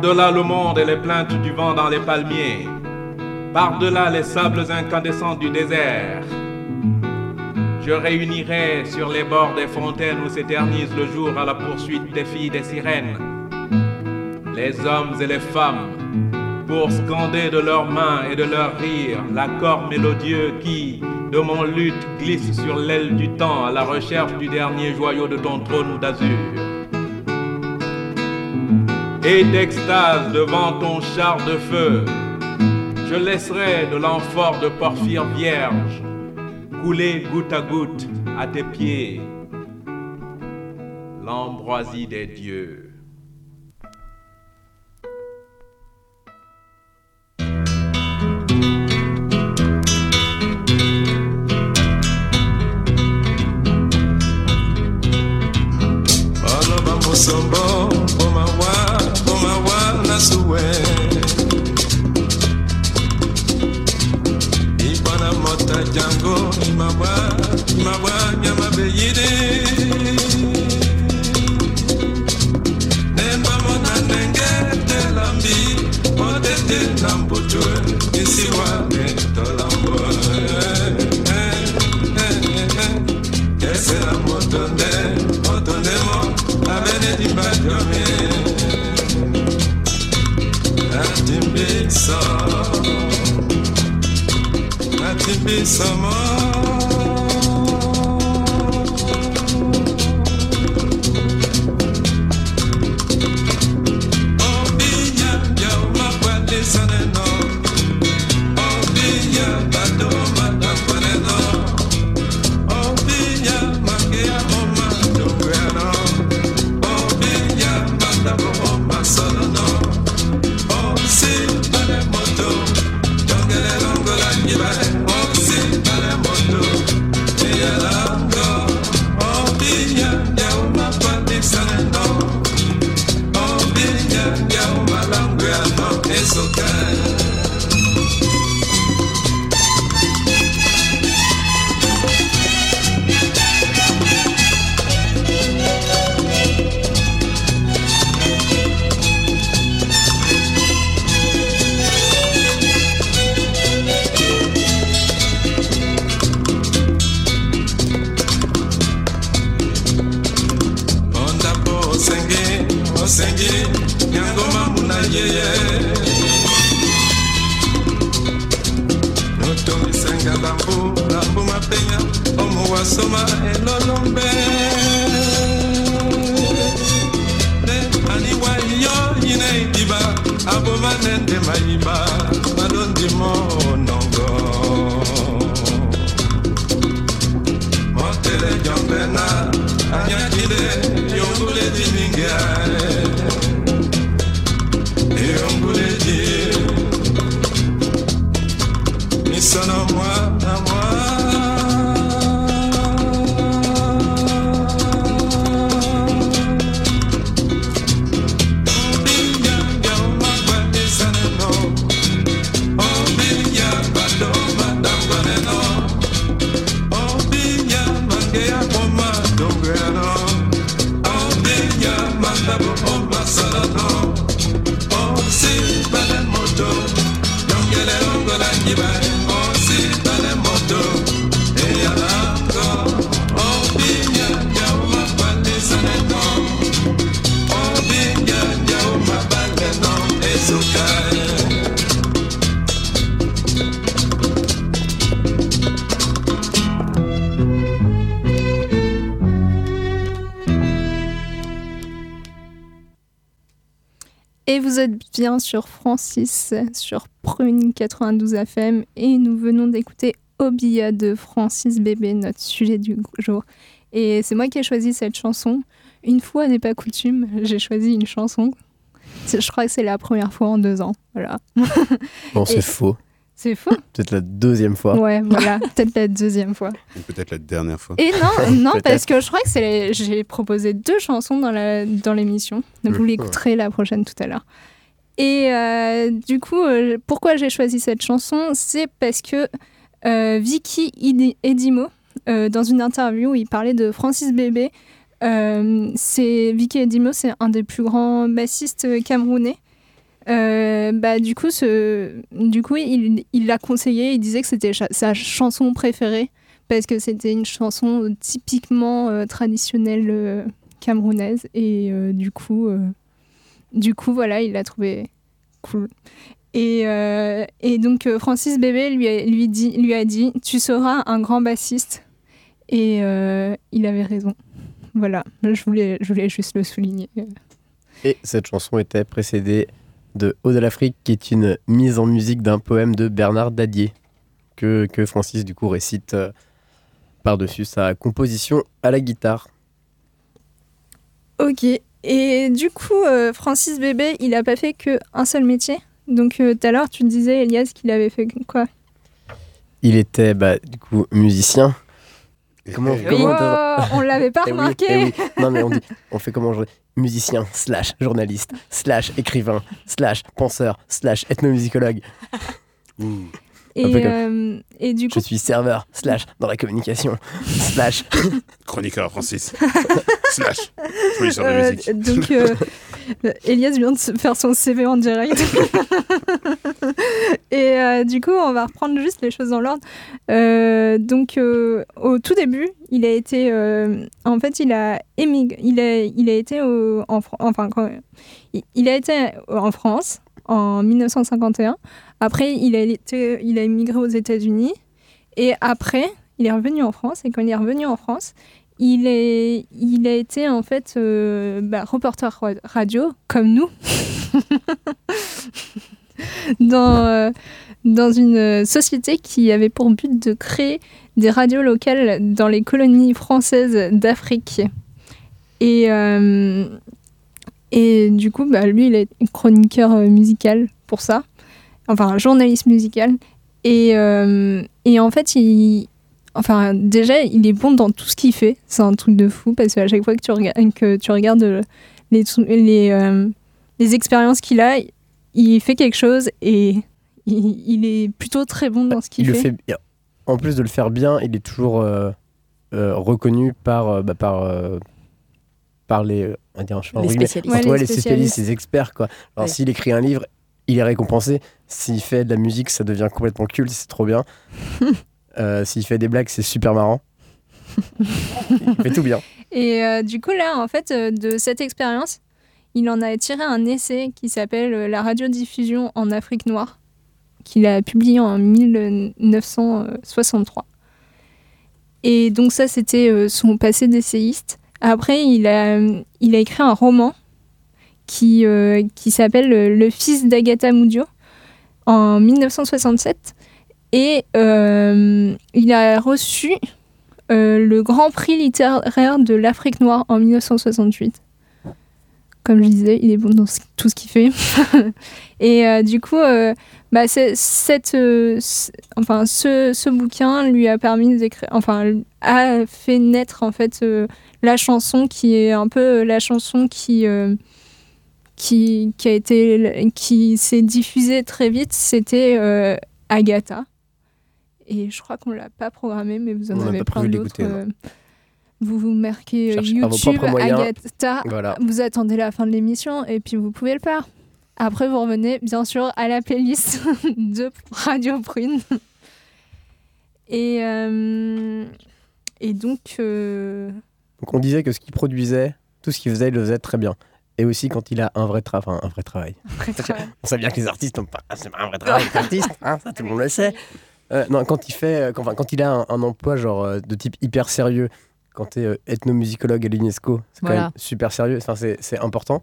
Speaker 9: Par-delà le monde et les plaintes du vent dans les palmiers, par-delà les sables incandescents du désert, je réunirai sur les bords des fontaines où s'éternise le jour à la poursuite des filles des sirènes, les hommes et les femmes, pour scander de leurs mains et de leurs rires l'accord mélodieux qui, de mon lutte, glisse sur l'aile du temps à la recherche du dernier joyau de ton trône d'azur. Et d'extase devant ton char de feu, je laisserai de l'amphore de porphyre vierge couler goutte à goutte à tes pieds l'ambroisie des dieux.
Speaker 2: Bien sur Francis, sur Prune 92 FM, et nous venons d'écouter Obia de Francis Bébé, notre sujet du jour. Et c'est moi qui ai choisi cette chanson. Une fois n'est pas coutume, j'ai choisi une chanson. C'est- Je crois que c'est la première fois en deux ans. Voilà.
Speaker 4: Bon, c'est faux.
Speaker 2: C'est faux
Speaker 4: Peut-être la deuxième fois.
Speaker 2: Ouais, voilà, peut-être la deuxième fois.
Speaker 7: Peut-être la dernière fois.
Speaker 2: Et non, non parce que je crois que c'est les- j'ai proposé deux chansons dans la dans l'émission. Donc vous l'écouterez la prochaine tout à l'heure. Et euh, du coup, euh, pourquoi j'ai choisi cette chanson C'est parce que euh, Vicky Edimo, dans une interview, il parlait de Francis Bébé. C'est Vicky Edimo, c'est un des plus grands bassistes camerounais. Bah, du coup, du coup il l'a conseillé, il disait que c'était sa chanson préférée parce que c'était une chanson typiquement traditionnelle camerounaise et du coup, du coup, voilà, il l'a trouvé cool. Et, euh, et donc euh, Francis Bébé lui a, lui, dit, lui a dit Tu seras un grand bassiste. Et euh, il avait raison. Voilà, je voulais, je voulais juste le souligner.
Speaker 4: Et cette chanson était précédée de Ode à l'Afrique, qui est une mise en musique d'un poème de Bernard Dadier, que, que Francis du coup récite euh, par-dessus sa composition à la guitare.
Speaker 2: Ok. Et du coup, euh, Francis Bébé, il a pas fait que un seul métier. Donc euh, tout à l'heure, tu disais, Elias, qu'il avait fait quoi?
Speaker 4: Il était bah, du coup musicien. Comment,
Speaker 2: Oui.
Speaker 4: comment
Speaker 2: Oh, on l'avait pas
Speaker 4: Eh oui,
Speaker 2: remarqué.
Speaker 4: eh oui. Non mais on dit, on fait comment je- Musicien, slash journaliste, slash écrivain, slash penseur, slash ethnomusicologue.
Speaker 2: Et,
Speaker 4: comme-
Speaker 2: euh, et du coup,
Speaker 4: Je suis serveur, slash dans la communication, slash.
Speaker 7: Chroniqueur, Francis. Slash.
Speaker 2: Euh,
Speaker 7: musique.
Speaker 2: donc euh, Elias vient de faire son CV en direct. et euh, du coup, on va reprendre juste les choses dans l'ordre. Donc, au tout début, il a été, en fait, il a émigré, il a, il a été au- en, Fran- enfin, quand- il, il a été en France en 1951. Après, il a été, il a émigré aux États-Unis. Et après, il est revenu en France. Et quand il est revenu en France, il, est, il a été en fait euh, bah, reporter ra- radio, comme nous, dans, euh, dans une société qui avait pour but de créer des radios locales dans les colonies françaises d'Afrique. Et, euh, et du coup, bah, lui, il est chroniqueur musical pour ça, enfin journaliste musical. Et, et en fait, il, enfin, déjà, il est bon dans tout ce qu'il fait. C'est un truc de fou parce qu'à chaque fois que tu, rega- que tu regardes euh, les, sou- les, euh, les expériences qu'il a, il fait quelque chose et il, il est plutôt très bon dans ce qu'il
Speaker 4: il
Speaker 2: fait.
Speaker 4: le fait. En plus de le faire bien, il est toujours euh, euh, reconnu par, euh, bah, par, euh, par les, on va dire, je sais pas,
Speaker 5: Les spécialistes.
Speaker 2: Ouais, les
Speaker 4: les spécialistes,
Speaker 2: spécialistes.
Speaker 4: les experts. Quoi. Alors,
Speaker 5: Ouais.
Speaker 4: s'il écrit un livre, il est récompensé. S'il fait de la musique, ça devient complètement culte, c'est trop bien. Euh, s'il fait des blagues, c'est super marrant. il fait tout bien.
Speaker 2: Et euh, du coup, là, en fait, euh, de cette expérience, il en a tiré un essai qui s'appelle La radiodiffusion en Afrique noire, qu'il a publié en 1963. Et donc ça, c'était son passé d'essayiste. Après, il a, écrit un roman qui, s'appelle Le fils d'Agatha Moudio en 1967. Et euh, il a reçu euh, le Grand Prix littéraire de l'Afrique noire en 1968. Comme je disais, il est bon dans tout ce qu'il fait. Et euh, du coup, bah, cette, enfin, ce, ce bouquin lui a permis d'écrire, enfin, a fait naître en fait la chanson qui est un peu la chanson qui qui, qui a été qui s'est diffusée très vite. C'était euh, Agatha. Et je crois qu'on l'a pas programmé, mais vous en
Speaker 4: On
Speaker 2: avez plein d'autres. euh, vous vous marquez euh,
Speaker 4: Cherchez
Speaker 2: YouTube. Agatha,
Speaker 4: Voilà.
Speaker 2: vous attendez la fin de l'émission et puis vous pouvez le faire. Après, vous revenez bien sûr à la playlist de Radio Prune. Et, euh, et donc, euh,
Speaker 4: Donc on disait que ce qu'il produisait, tout ce qu'il faisait, il le faisait très bien. Et aussi quand il a un vrai, tra- enfin, un vrai travail.
Speaker 2: travail.
Speaker 4: On sait bien que les artistes n'ont pas c'est pas un vrai travail d'artiste, hein, ça tout le monde le sait. Euh, non, quand il fait, euh, quand, enfin, quand il a un, un emploi genre euh, de type hyper sérieux, quand tu es ethnomusicologue à l'UNESCO, c'est quand même super sérieux, enfin, c'est c'est important.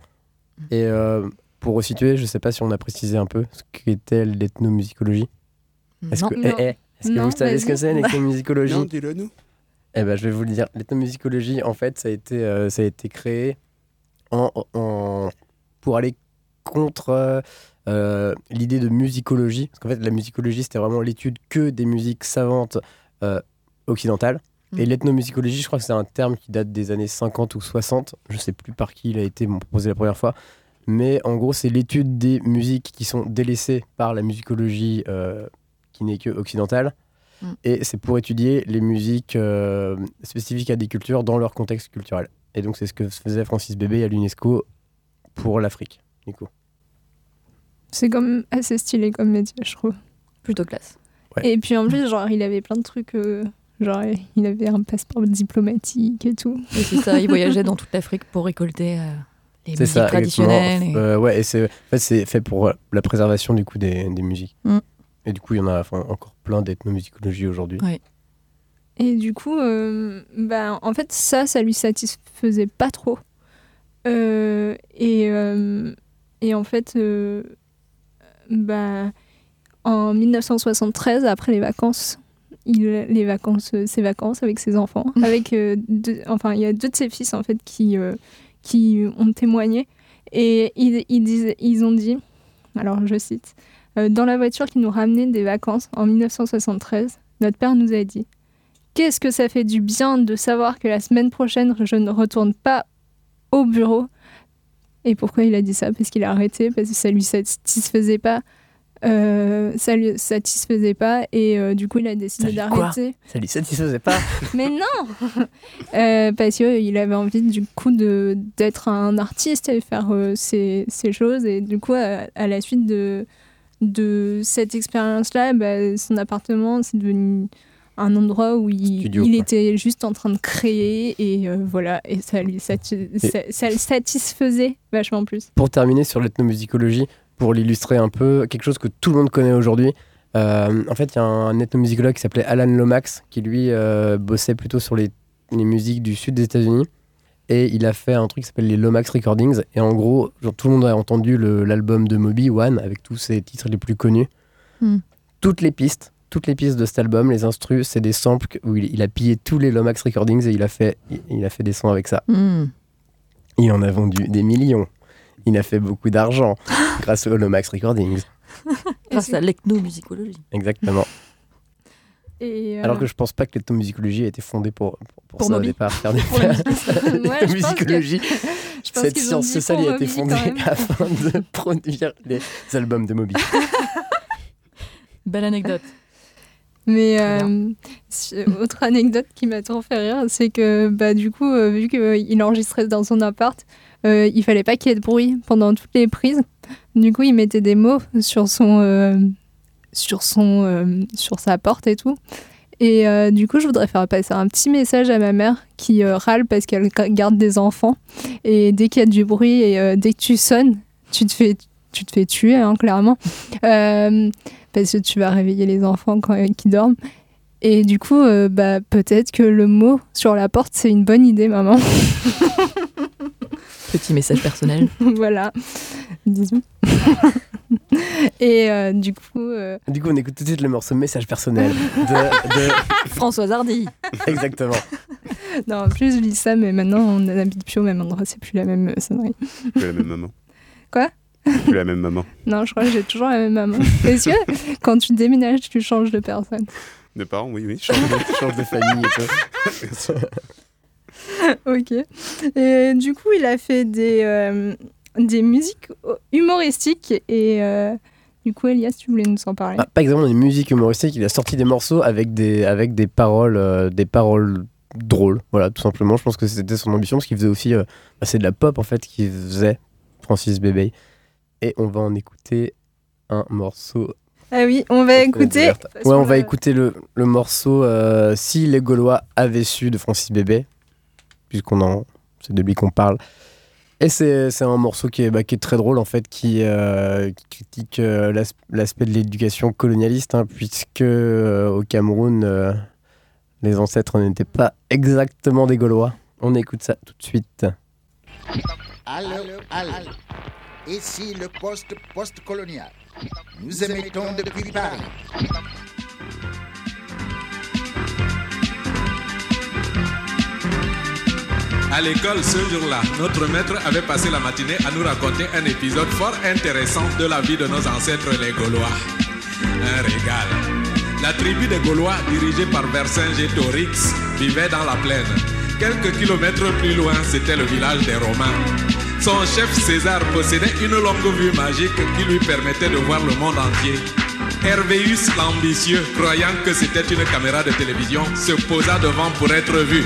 Speaker 4: Et euh, pour resituer, je sais pas si on a précisé un peu ce qu'était l'ethnomusicologie. Est-ce
Speaker 5: Non.
Speaker 4: que,
Speaker 2: Non.
Speaker 4: eh, eh, est-ce que
Speaker 2: Non,
Speaker 4: vous savez ce que c'est l'ethnomusicologie
Speaker 7: Non, dis-le nous.
Speaker 4: eh ben, je vais vous le dire. L'ethnomusicologie, en fait, ça a été, euh, ça a été créé en, en- pour aller contre euh, euh, l'idée de musicologie. Parce qu'en fait, la musicologie, c'était vraiment l'étude que des musiques savantes euh, occidentales.
Speaker 5: Mm.
Speaker 4: Et l'ethnomusicologie, je crois que c'est un terme qui date des années 50 ou 60. Je sais plus par qui il a été proposé la première fois. Mais en gros, c'est l'étude des musiques qui sont délaissées par la musicologie euh, qui n'est que occidentale.
Speaker 5: Mm.
Speaker 4: Et c'est pour étudier les musiques euh, spécifiques à des cultures dans leur contexte culturel. Et donc, c'est ce que faisait Francis Bébé à l'UNESCO pour l'Afrique, du coup.
Speaker 2: C'est comme assez stylé comme métier, je trouve.
Speaker 5: Plutôt classe.
Speaker 2: Et puis en plus, genre, il avait plein de trucs. euh, genre, il avait un passeport diplomatique et tout.
Speaker 5: Et c'est ça, il voyageait dans toute l'Afrique pour récolter euh, les musiques
Speaker 4: ça,
Speaker 5: traditionnelles. et-
Speaker 4: Euh, ouais, et c'est en fait, c'est fait pour la préservation du coup des, des musiques.
Speaker 5: Mm.
Speaker 4: Et du coup, il y en a enfin, encore plein d'ethnomusicologie aujourd'hui.
Speaker 5: Ouais.
Speaker 2: Et du coup, euh, bah, en fait, ça, ça lui satisfaisait pas trop. Euh, et, euh, et en fait, euh, bah, en 1973, après les vacances, il, les vacances, euh, ses vacances avec ses enfants, avec euh, deux- enfin, il y a deux de ses fils en fait qui, euh, qui ont témoigné. Et ils, ils, disent- ils ont dit, alors je cite, Euh, dans la voiture qui nous ramenait des vacances en 1973, notre père nous a dit Qu'est-ce que ça fait du bien de savoir que la semaine prochaine, je ne retourne pas au bureau Et pourquoi il a dit ça? Parce qu'il a arrêté, parce que ça lui satisfaisait pas. Euh, ça lui satisfaisait pas et euh, du coup il a décidé d'arrêter.
Speaker 4: Ça lui satisfaisait pas?
Speaker 2: Mais non Euh, Parce qu'il avait envie du coup de- d'être un artiste et faire euh, ces, ces choses. Et du coup, à, à la suite de, de cette expérience-là, bah, son appartement, c'est devenu un endroit où il,
Speaker 4: Studio,
Speaker 2: il
Speaker 4: quoi.
Speaker 2: était juste en train de créer. Et euh, voilà, et ça, lui sati- ça, ça le satisfaisait vachement plus.
Speaker 4: Pour terminer sur l'ethnomusicologie, pour l'illustrer un peu, quelque chose que tout le monde connaît aujourd'hui. euh, en fait, il y a un ethnomusicologue qui s'appelait Alan Lomax, qui lui euh, bossait plutôt sur les, les musiques du sud des États-Unis. Et il a fait un truc qui s'appelle les Lomax Recordings. Et en gros, genre, tout le monde a entendu l'album de Moby, One, avec tous ses titres les plus connus.
Speaker 5: Hmm.
Speaker 4: Toutes les pistes, toutes les pistes de cet album, les instrus, c'est des samples où il, il a pillé tous les Lomax Recordings et il a fait, il, il a fait des sons avec ça.
Speaker 5: Hmm.
Speaker 4: Il en a vendu des millions. Il a fait beaucoup d'argent grâce aux Lomax Recordings.
Speaker 5: Grâce à l'ethnomusicologie.
Speaker 4: Exactement.
Speaker 2: Et, euh,
Speaker 4: Alors que je pense pas que l'ethnomusicologie a été fondée pour, pour, pour
Speaker 5: Pour
Speaker 4: ça
Speaker 5: Moby.
Speaker 4: au départ. Faire des
Speaker 2: que-
Speaker 4: L'ethnomusicologie, cette science sociale a été fondée afin de produire les albums de Moby.
Speaker 5: Belle anecdote.
Speaker 2: Mais euh, autre anecdote qui m'a trop fait rire, c'est que bah, du coup, euh, vu qu'il enregistrait dans son appart, euh, il fallait pas qu'il y ait de bruit pendant toutes les prises. Du coup, il mettait des mots sur son, euh, sur son, euh, sur sa porte et tout. Et euh, du coup, je voudrais faire passer un petit message à ma mère qui euh, râle parce qu'elle ga- garde des enfants. Et dès qu'il y a du bruit et euh, dès que tu sonnes, tu te fais, tu te fais tuer, hein, clairement. Euh, parce que tu vas réveiller les enfants quand qui dorment. Et du coup, euh, bah, peut-être que le mot sur la porte, c'est une bonne idée, maman.
Speaker 5: Petit message personnel.
Speaker 2: voilà. Bisous. Et euh, du coup, euh,
Speaker 4: Du coup, on écoute tout de suite le morceau Message personnel de. de-
Speaker 5: Françoise Hardy.
Speaker 4: Exactement.
Speaker 2: non, en plus, je dis ça, mais maintenant, on n'habite plus au même endroit, c'est plus la même euh, sonnerie.
Speaker 7: Plus la même maman.
Speaker 2: Quoi?
Speaker 7: Plus la même maman.
Speaker 2: Non, je crois que j'ai toujours la même maman. Est-ce que quand tu déménages, tu changes de personne?
Speaker 7: De parents, oui, oui.
Speaker 4: Change de, change de famille et tout.
Speaker 2: Ok. Et du coup, il a fait des, euh, des musiques humoristiques. Et euh, du coup, Elias, tu voulais nous en parler?
Speaker 4: Ah, pas exactement une musique humoristique, il a sorti des morceaux avec des, avec des paroles, euh, des paroles drôles, voilà, tout simplement. Je pense que c'était son ambition, parce qu'il faisait aussi, euh, bah, c'est de la pop en fait qu'il faisait, Francis Bébé. Et on va en écouter un morceau.
Speaker 2: Ah oui, on va écouter.
Speaker 4: Ouais, on va écouter le, le morceau euh, Si les Gaulois avaient su de Francis Bébé, puisqu'on en, c'est de lui qu'on parle. Et c'est c'est un morceau qui est, bah, qui est très drôle en fait, qui, euh, qui critique euh, l'as- l'aspect de l'éducation colonialiste, hein, puisque euh, au Cameroun, euh, les ancêtres n'étaient pas exactement des Gaulois. On écoute ça tout de suite.
Speaker 10: Allô, allô. Ici le poste post-colonial. Nous émettons depuis Paris.
Speaker 8: À l'école, ce jour-là, notre maître avait passé la matinée à nous raconter un épisode fort intéressant de la vie de nos ancêtres les Gaulois. Un régal. La tribu des Gaulois, dirigée par Vercingétorix, vivait dans la plaine. Quelques kilomètres plus loin, c'était le village des Romains. Son chef César possédait une longue vue magique qui lui permettait de voir le monde entier. Hervéus l'ambitieux, croyant que c'était une caméra de télévision, se posa devant pour être vu.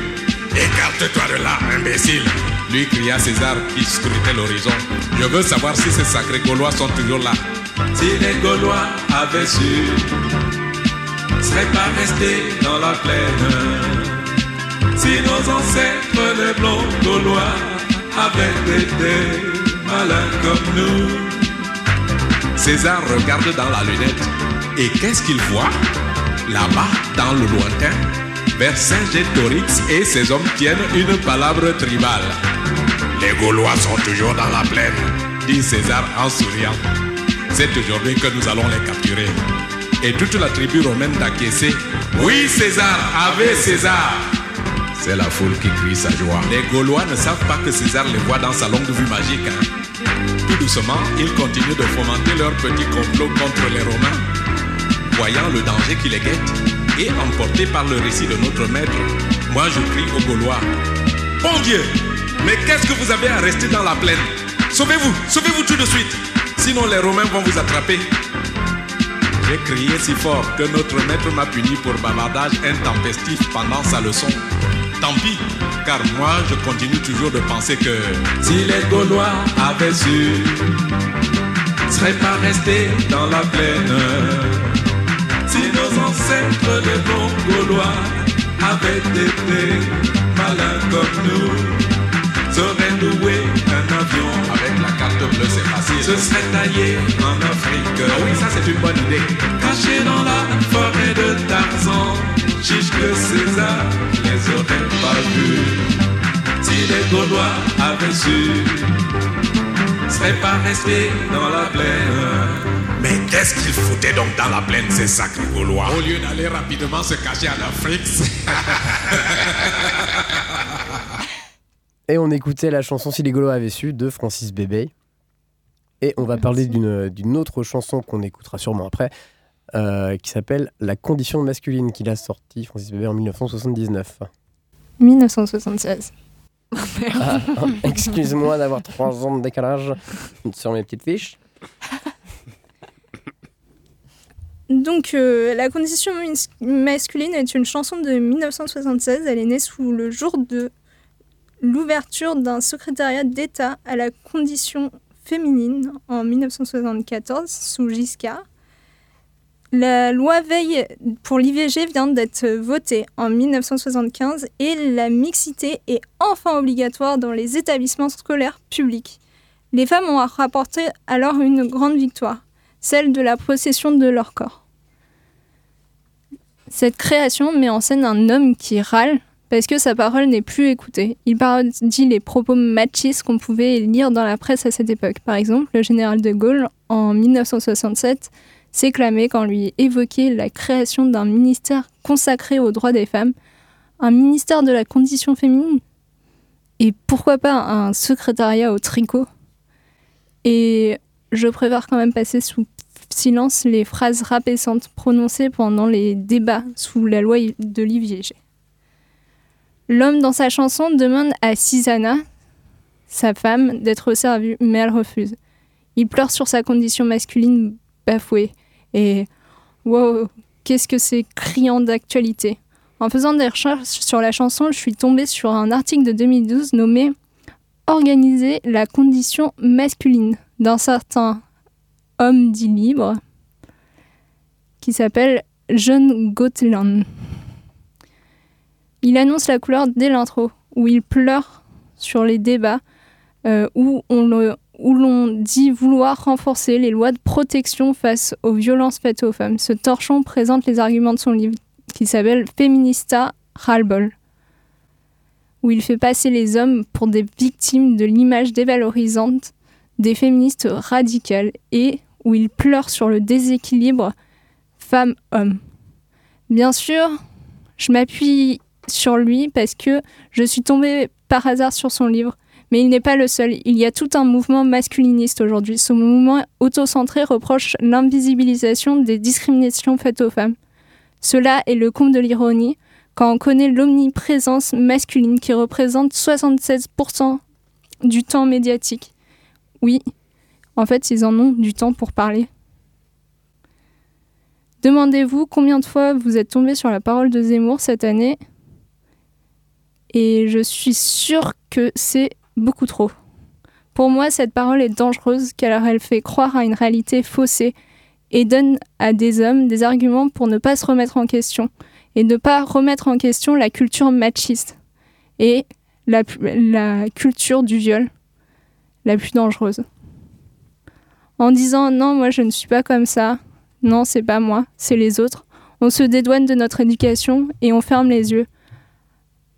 Speaker 8: Écarte-toi de là, imbécile lui cria César qui scrutait l'horizon. Je veux savoir si ces sacrés Gaulois sont toujours là.
Speaker 9: Si les Gaulois avaient su, seraient pas restés dans la plaine. Si nos ancêtres, les blancs Gaulois,
Speaker 11: César regarde dans la lunette et qu'est-ce qu'il voit? Là-bas, dans le lointain, vers Saint-Gétorix et ses hommes tiennent une palabre tribale. Les Gaulois sont toujours dans la plaine, dit César en souriant. C'est aujourd'hui que nous allons les capturer. Et toute la tribu romaine d'acquiescer. Oui, César, ave César. C'est la foule qui crie sa joie. Les Gaulois ne savent pas que César les voit dans sa longue vue magique. hein. Tout doucement, ils continuent de fomenter leur petit complot contre les Romains. Voyant le danger qui les guette et emportés par le récit de notre maître, moi je crie aux Gaulois Bon Dieu, mais qu'est-ce que vous avez à rester dans la plaine? Sauvez-vous, sauvez-vous tout de suite, sinon les Romains vont vous attraper. J'ai crié si fort que notre maître m'a puni pour bavardage intempestif pendant sa leçon. Tant pis, car moi je continue toujours de penser que
Speaker 9: Si les Gaulois avaient su, seraient pas restés dans la plaine. Si nos ancêtres, les bons Gaulois, avaient été malins comme nous, seraient loués un avion.
Speaker 11: avec la carte bleue c'est facile.
Speaker 9: Se serait taillé en Afrique.
Speaker 11: Ah oui, ça c'est une bonne idée.
Speaker 9: Caché dans la forêt de Tarzan, chiche que César les aurait pas vus. Si les Gaulois avaient su, seraient pas restés dans la plaine.
Speaker 11: Mais qu'est-ce qu'ils foutaient donc dans la plaine, ces sacrés Gaulois? Au lieu d'aller rapidement se cacher en Afrique.
Speaker 4: Et on écoutait la chanson Si les Gaulois avaient su de Francis Bébé. Et on va parler d'une d'une autre chanson qu'on écoutera sûrement après, euh, qui s'appelle La condition masculine, qu'il a sorti Francis Bébé en 1979.
Speaker 2: 1976.
Speaker 4: Ah, Excuse-moi d'avoir trois ans de décalage sur mes petites fiches.
Speaker 2: Donc, euh, La condition masculine est une chanson de 1976. Elle est née sous le jour de l'ouverture d'un secrétariat d'État à la condition féminine en 1974 sous Giscard. La loi Veille pour l'IVG vient d'être votée en 1975 et la mixité est enfin obligatoire dans les établissements scolaires publics. Les femmes ont rapporté alors une grande victoire, celle de la possession de leur corps. Cette création met en scène un homme qui râle parce que sa parole n'est plus écoutée. Il parodie les propos machistes qu'on pouvait lire dans la presse à cette époque. Par exemple, le général de Gaulle, en 1967, s'éclamait quand lui évoquait la création d'un ministère consacré aux droits des femmes, un ministère de la condition féminine, et pourquoi pas un secrétariat au tricot. Et je préfère quand même passer sous silence les phrases rabaissantes prononcées pendant les débats sous la loi de l'IVG. L'homme dans sa chanson demande à Susanna, sa femme, d'être servie, mais elle refuse. Il pleure sur sa condition masculine bafouée. Et wow, qu'est-ce que c'est criant d'actualité. En faisant des recherches sur la chanson, je suis tombée sur un article de 2012 nommé Organiser la condition masculine d'un certain homme dit libre qui s'appelle John Gotland. Il annonce la couleur dès l'intro, où il pleure sur les débats euh, où on le- où l'on dit vouloir renforcer les lois de protection face aux violences faites aux femmes. Ce torchon présente les arguments de son livre, qui s'appelle Feminista Ras-le-bol, où il fait passer les hommes pour des victimes de l'image dévalorisante des féministes radicales et où il pleure sur le déséquilibre femme-homme. Bien sûr, je m'appuie sur lui parce que je suis tombée par hasard sur son livre, mais il n'est pas le seul. Il y a tout un mouvement masculiniste aujourd'hui. Ce mouvement autocentré reproche l'invisibilisation des discriminations faites aux femmes. Cela est le comble de l'ironie quand on connaît l'omniprésence masculine qui représente 76% du temps médiatique. Oui, en fait, ils en ont du temps pour parler. Demandez-vous combien de fois vous êtes tombé sur la parole de Zemmour cette année? Et je suis sûre que c'est beaucoup trop. Pour moi, cette parole est dangereuse car elle fait croire à une réalité faussée et donne à des hommes des arguments pour ne pas se remettre en question et ne pas remettre en question la culture machiste et la, culture du viol la plus dangereuse. En disant non, moi je ne suis pas comme ça, non, c'est pas moi, c'est les autres, on se dédouane de notre éducation et on ferme les yeux.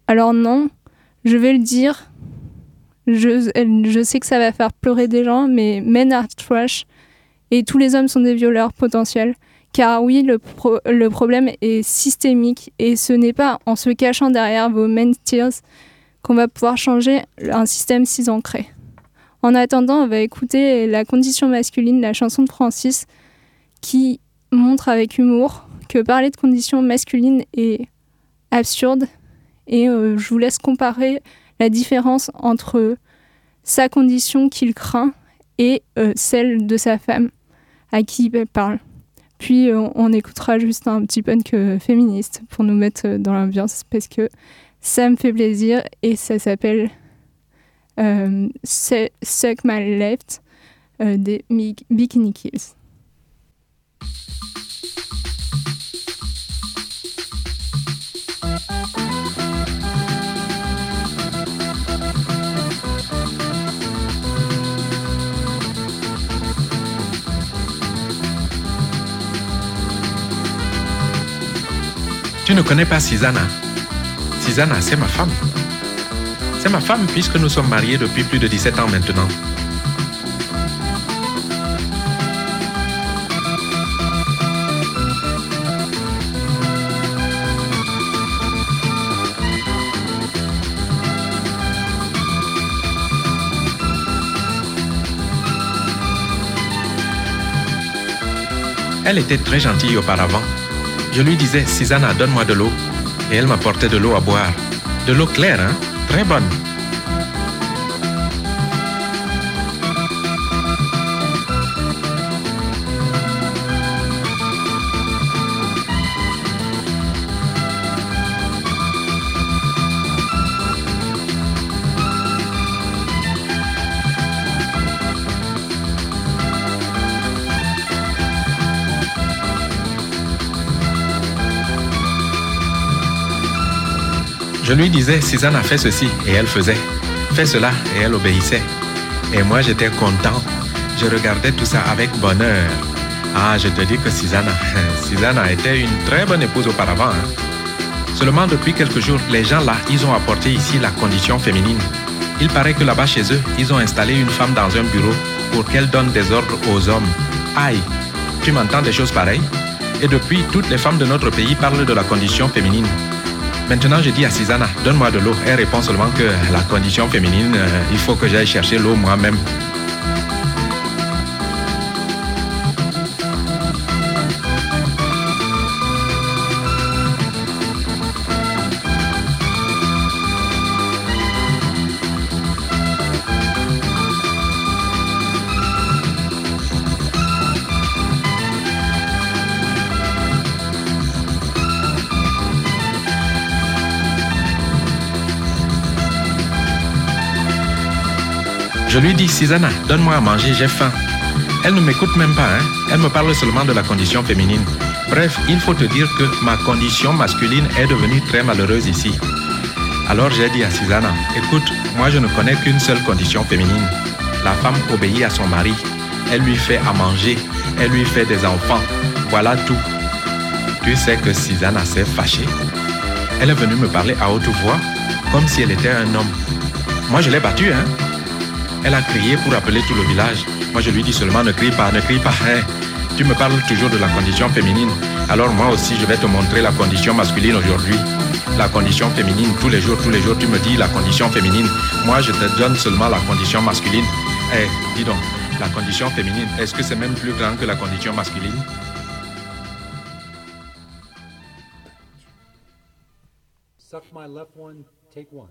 Speaker 2: Alors non, je vais le dire, je, sais que ça va faire pleurer des gens, mais men are trash et tous les hommes sont des violeurs potentiels. Car oui, le problème est systémique et ce n'est pas en se cachant derrière vos men tears qu'on va pouvoir changer un système si ancré. En attendant, on va écouter La condition masculine, la chanson de Francis, qui montre avec humour que parler de condition masculine est absurde. Et euh, je vous laisse comparer la différence entre sa condition qu'il craint et euh, celle de sa femme à qui il parle. Puis euh, on écoutera juste un petit punk féministe pour nous mettre euh, dans l'ambiance parce que ça me fait plaisir et ça s'appelle Su- Suck My Left des Bikini Kills.
Speaker 11: Tu ne connais pas Susanna? Susanna, c'est ma femme. C'est ma femme puisque nous sommes mariés depuis plus de 17 ans maintenant. Elle était très gentille auparavant. Je lui disais, Susanna, donne-moi de l'eau. Et elle m'apportait de l'eau à boire. De l'eau claire, hein? Très bonne. Je lui disais, Susanna, fais ceci, et elle faisait. Fais cela, et elle obéissait. Et moi, j'étais content. Je regardais tout ça avec bonheur. Ah, je te dis que Susanna, Susanna était une très bonne épouse auparavant. hein. Seulement depuis quelques jours, les gens là, ils ont apporté ici la condition féminine. Il paraît que là-bas chez eux, ils ont installé une femme dans un bureau pour qu'elle donne des ordres aux hommes. Aïe, tu m'entends des choses pareilles? Et depuis, toutes les femmes de notre pays parlent de la condition féminine. Maintenant, je dis à Susanna, donne-moi de l'eau. Elle répond seulement que la condition féminine, euh, il faut que j'aille chercher l'eau moi-même. Je lui dis, Susanna, donne-moi à manger, j'ai faim. Elle ne m'écoute même pas, hein. Elle me parle seulement de la condition féminine. Bref, il faut te dire que ma condition masculine est devenue très malheureuse ici. Alors j'ai dit à Susanna, écoute, moi je ne connais qu'une seule condition féminine. La femme obéit à son mari. Elle lui fait à manger. Elle lui fait des enfants. Voilà tout. Tu sais que Susanna s'est fâchée. Elle est venue me parler à haute voix, comme si elle était un homme. Moi je l'ai battue, hein. Elle a crié pour appeler tout le village. Moi, je lui dis seulement ne crie pas, ne crie pas. Tu me parles toujours de la condition féminine. Alors moi aussi, je vais te montrer la condition masculine aujourd'hui. La condition féminine, tous les jours, tous les jours, tu me dis la condition féminine. Moi, je te donne seulement la condition masculine. Eh, dis donc, la condition féminine, est-ce que c'est même plus grand que la condition masculine?
Speaker 12: Suck my left one, take one.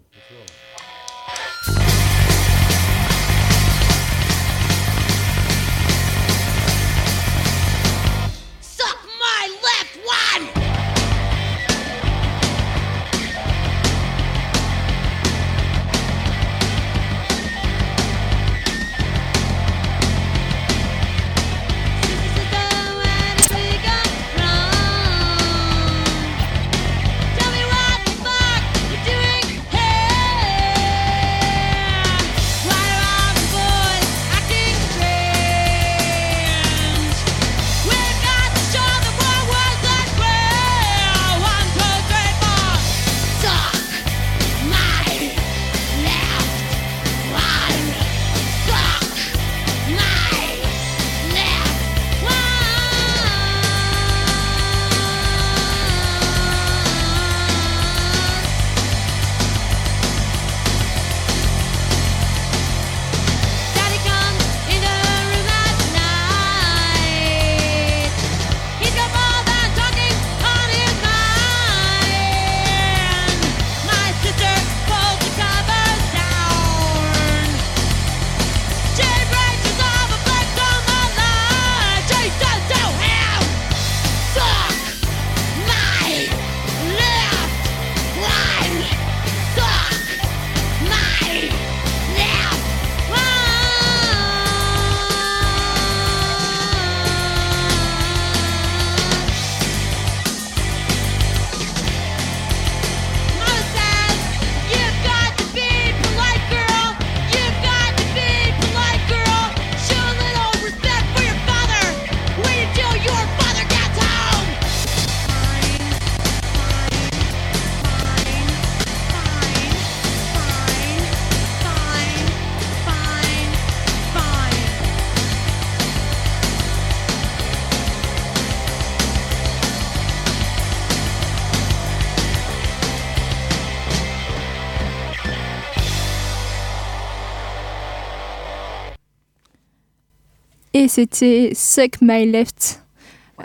Speaker 2: C'était Suck My Left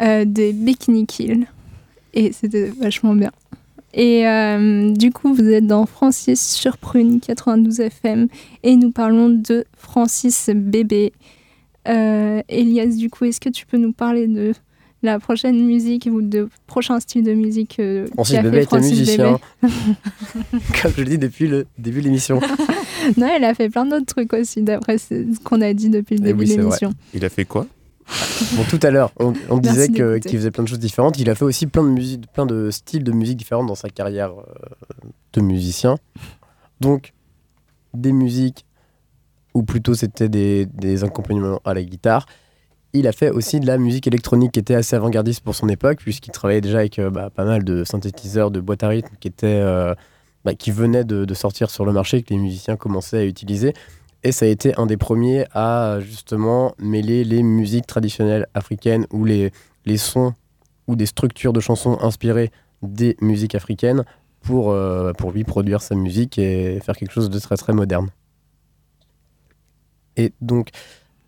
Speaker 2: euh, de Bikini Kill. Et c'était vachement bien. Et euh, du coup, vous êtes dans Francis sur Prune 92 FM et nous parlons de Francis Bébé. Euh, Elias, du coup, est-ce que tu peux nous parler de la prochaine musique ou de prochain style de musique euh,
Speaker 4: Francis Bébé était musicien. Comme je le dis depuis le début de l'émission.
Speaker 2: Non, elle a fait plein d'autres trucs aussi, d'après ce qu'on a dit depuis le
Speaker 4: Eh
Speaker 2: début
Speaker 4: oui,
Speaker 2: de l'émission.
Speaker 7: Il a fait quoi
Speaker 4: Bon, tout à l'heure, on, disait qu'il faisait plein de choses différentes. Il a fait aussi plein de, musique, plein de styles de musique différents dans sa carrière euh, de musicien. Donc, des musiques, ou plutôt c'était des, des accompagnements à la guitare. Il a fait aussi de la musique électronique qui était assez avant-gardiste pour son époque, puisqu'il travaillait déjà avec euh, bah, pas mal de synthétiseurs, de boîtes à rythme qui, étaient, euh, bah, qui venaient de, sortir sur le marché, que les musiciens commençaient à utiliser. Et ça a été un des premiers à justement mêler les musiques traditionnelles africaines ou les, les sons ou des structures de chansons inspirées des musiques africaines pour, euh, pour lui produire sa musique et faire quelque chose de très très moderne. Et donc,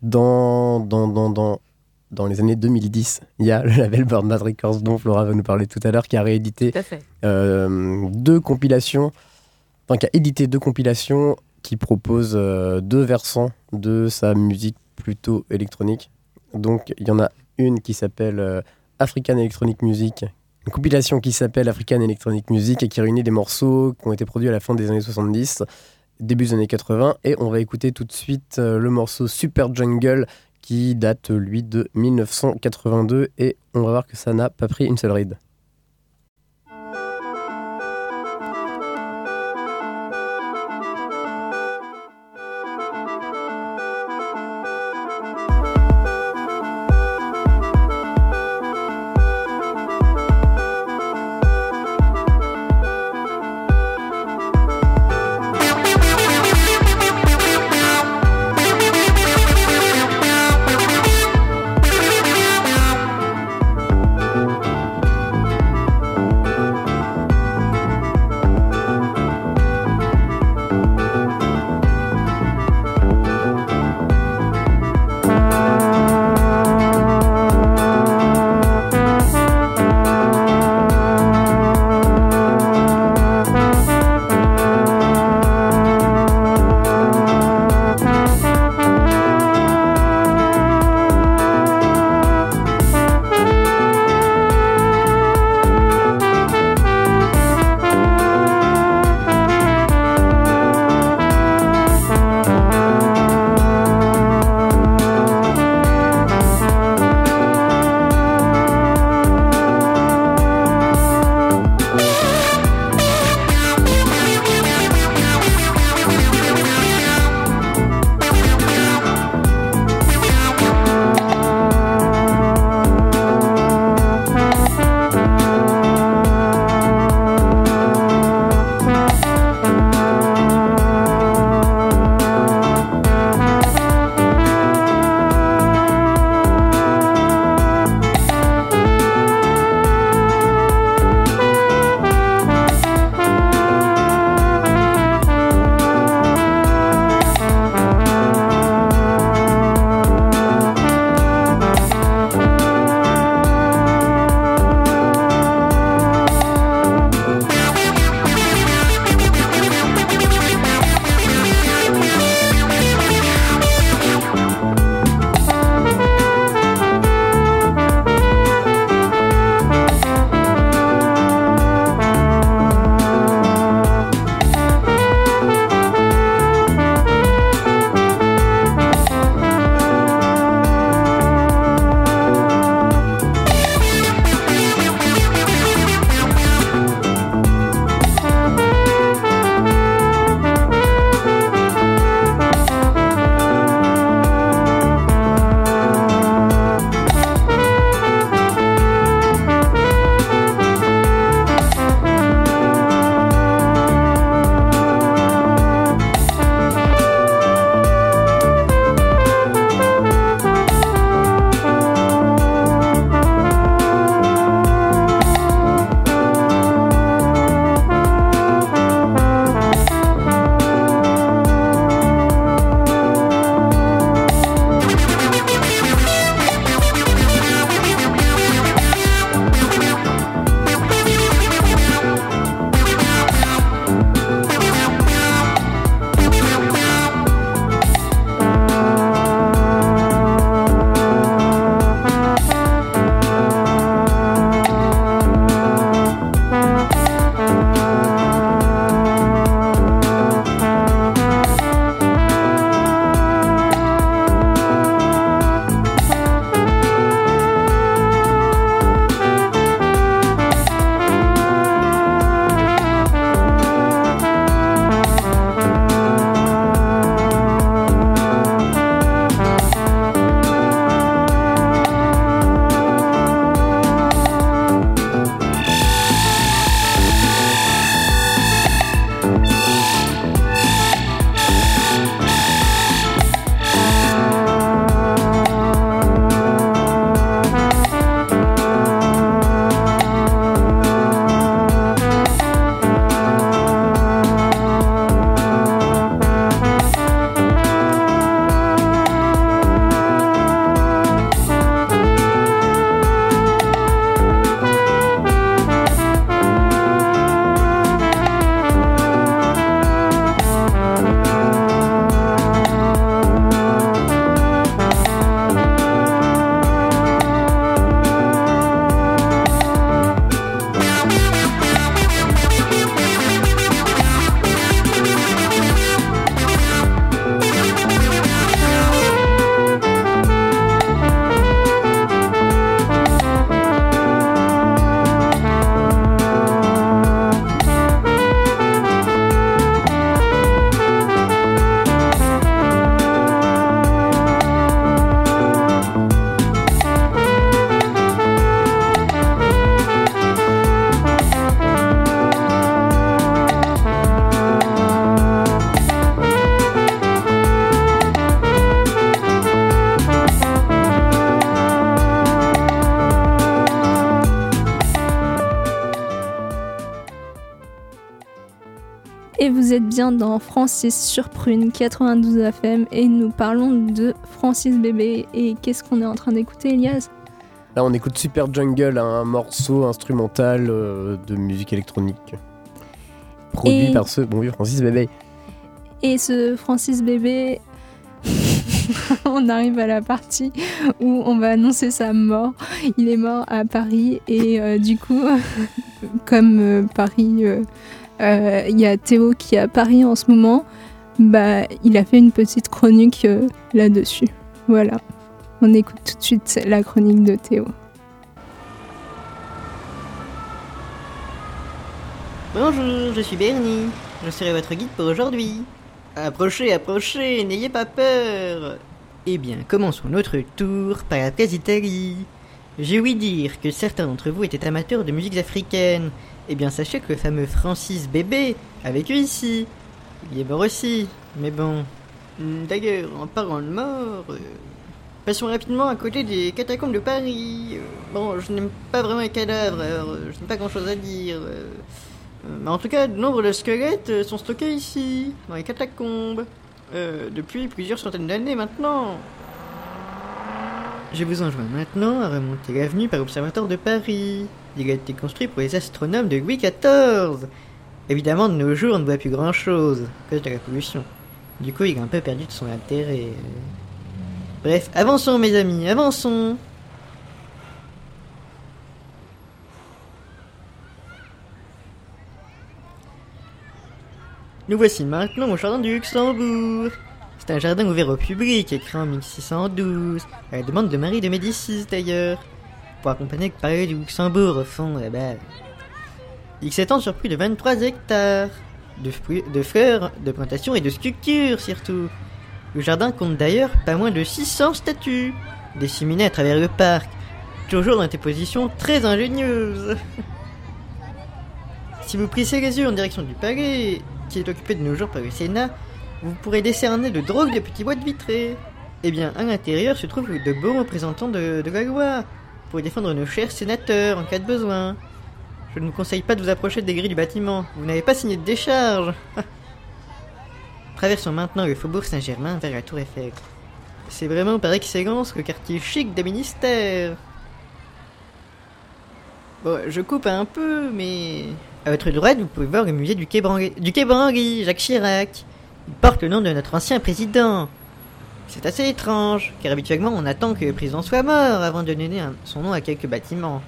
Speaker 4: dans, dans, dans, dans les années 2010, il y a le label Bird Mad Records dont Flora va nous parler tout à l'heure qui a réédité euh, deux compilations, enfin qui a édité deux compilations qui proposent euh, deux versants de sa musique plutôt électronique. Donc il y en a une qui s'appelle euh, African Electronic Music, une compilation qui s'appelle African Electronic Music et qui réunit des morceaux qui ont été produits à la fin des années 70, début des années 80. Et on va écouter tout de suite euh, le morceau Super Jungle qui date lui de 1982 et on va voir que ça n'a pas pris une seule ride.
Speaker 2: Dans Francis sur Prune 92 FM et nous parlons de Francis Bébé. Et qu'est-ce qu'on est en train d'écouter, Elias?
Speaker 4: Là, on écoute Super Jungle, un morceau instrumental euh, de musique électronique. Produit
Speaker 2: Et-
Speaker 4: par ce bon vieux Francis Bébé.
Speaker 2: Et ce Francis Bébé, on arrive à la partie où on va annoncer sa mort. Il est mort à Paris et euh, du coup, comme euh, Paris, euh, il y a Théo qui est à Paris en ce moment, bah, il a fait une petite chronique euh, là-dessus. Voilà. On écoute tout de suite la chronique de Théo.
Speaker 13: Bonjour, je suis Bernie. Je serai votre guide pour aujourd'hui. Approchez, approchez, n'ayez pas peur. Eh bien, commençons notre tour par la place d'Italie. J'ai ouï dire que certains d'entre vous étaient amateurs de musiques africaines. Eh bien, sachez que le fameux Francis Bébé a vécu ici. Il est mort aussi, mais bon. Hmm, D'ailleurs, en parlant de mort, euh, passons rapidement à côté des catacombes de Paris. Euh, Bon, je n'aime pas vraiment les cadavres, alors euh, je n'ai pas grand-chose à dire. Mais en tout cas, de nombreux squelettes sont stockés ici, dans les catacombes, depuis plusieurs centaines d'années maintenant. Je vous enjoins maintenant à remonter l'avenue par l'Observatoire de Paris. Il a été construit pour les astronomes de Louis XIV. Évidemment, de nos jours, on ne voit plus grand-chose, à cause de la pollution. Du coup, il a un peu perdu de son intérêt. Bref, avançons mes amis, avançons Nous voici maintenant au jardin du Luxembourg. C'est un jardin ouvert au public, créé en 1612, à la demande de Marie de Médicis d'ailleurs, pour accompagner le palais du Luxembourg au fond là-bas. Il s'étend sur plus de 23 hectares, de, de fleurs, de plantations et de sculptures surtout. Le jardin compte d'ailleurs pas moins de 600 statues, disséminées à travers le parc, toujours dans des positions très ingénieuses. Si vous plissez les yeux en direction du palais, qui est occupé de nos jours par le Sénat, vous pourrez décerner de drôles de petits boîtes vitrées. Eh bien, à l'intérieur se trouvent de beaux représentants de, de la pour défendre nos chers sénateurs en cas de besoin. Je ne vous conseille pas de vous approcher des grilles du bâtiment, vous n'avez pas signé de décharge. Traversons maintenant le faubourg Saint-Germain vers la tour Eiffel. C'est vraiment par excellence le quartier chic des ministères. Bon, je coupe un peu, mais... À votre droite, vous pouvez voir le musée du Quai du Quai Jacques Chirac. Il porte le nom de notre ancien président. C'est assez étrange, car habituellement on attend que le président soit mort avant de donner son nom à quelques bâtiments.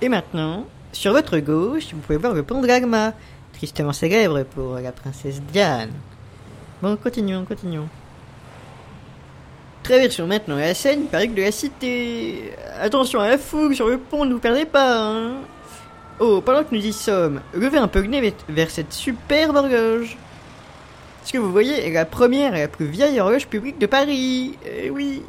Speaker 13: Et maintenant, sur votre gauche, vous pouvez voir le pont de l'Alma, tristement célèbre pour la princesse Diane. Bon, continuons, continuons. Traversons maintenant la Seine par de la cité. Attention à la fougue sur le pont, ne vous perdez pas. Hein. Oh, pendant que nous y sommes, levez un peu le nez vers cette superbe horloge. Ce que vous voyez est la première et la plus vieille horloge publique de Paris. Eh oui.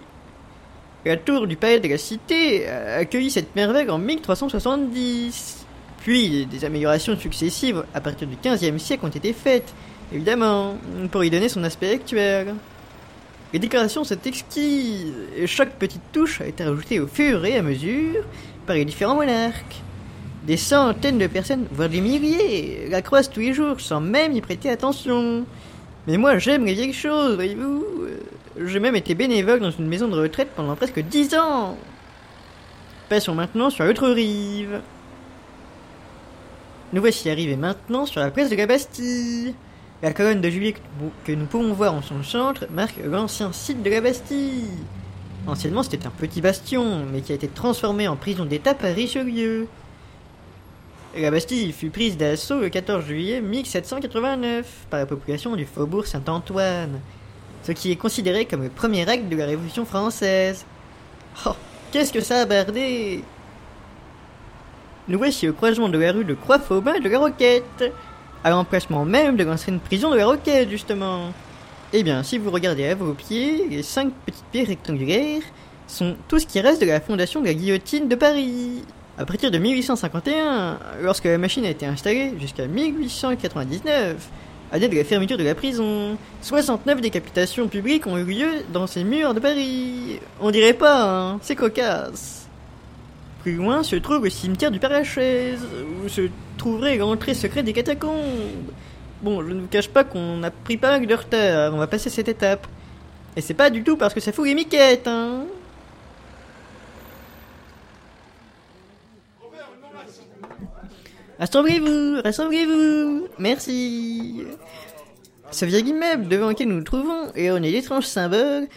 Speaker 13: La tour du palais de la cité a accueilli cette merveille en 1370. Puis des améliorations successives à partir du 15e siècle ont été faites, évidemment, pour y donner son aspect actuel. Les décorations sont exquises, et chaque petite touche a été rajoutée au fur et à mesure par les différents monarques. Des centaines de personnes, voire des milliers, la croisent tous les jours sans même y prêter attention. Mais moi j'aime les vieilles choses, voyez-vous. Euh, J'ai même été bénévole dans une maison de retraite pendant presque dix ans. Passons maintenant sur l'autre rive. Nous voici arrivés maintenant sur la place de la Bastille. La colonne de juillet que nous pouvons voir en son centre marque l'ancien site de la Bastille. Anciennement, c'était un petit bastion, mais qui a été transformé en prison d'État par Richelieu. La Bastille fut prise d'assaut le 14 juillet 1789 par la population du faubourg Saint-Antoine, ce qui est considéré comme le premier acte de la Révolution française. Oh, qu'est-ce que ça a bardé? Nous voici au croisement de la rue de Croix-Faubin et de la Roquette, à l'emplacement même de l'ancienne prison de la Roquette, justement. Eh bien, si vous regardez à vos pieds, les cinq petites pierres rectangulaires sont tout ce qui reste de la fondation de la guillotine de Paris. À partir de 1851, lorsque la machine a été installée jusqu'à 1899, année de la fermeture de la prison, 69 décapitations publiques ont eu lieu dans ces murs de Paris. On dirait pas, hein, c'est cocasse. plus loin se trouve le cimetière du Père-Lachaise, où se trouverait l'entrée secrète des catacombes. Bon, je ne vous cache pas qu'on a pris pas mal de retard, on va passer cette étape. Et c'est pas du tout parce que ça fout les miquettes, hein. Rassemblez-vous, rassemblez-vous, merci. Ce vieil immeuble devant lequel nous nous trouvons et on est l'étrange symbole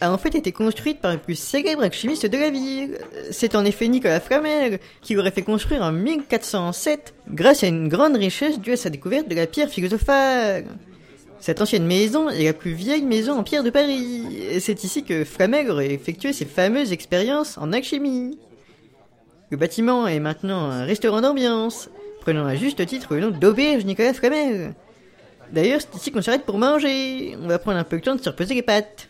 Speaker 13: a en fait été construite par le plus célèbre alchimiste de la ville. C'est en effet Nicolas Flamel qui l'aurait fait construire en 1407 grâce à une grande richesse due à sa découverte de la pierre philosophale. Cette ancienne maison est la plus vieille maison en pierre de Paris. C'est ici que Flamel aurait effectué ses fameuses expériences en alchimie. Le bâtiment est maintenant un restaurant d'ambiance, prenant à juste titre le nom d'Auberge Nicolas Flamel. D'ailleurs, c'est ici qu'on s'arrête pour manger. On va prendre un peu le temps de se reposer les pattes.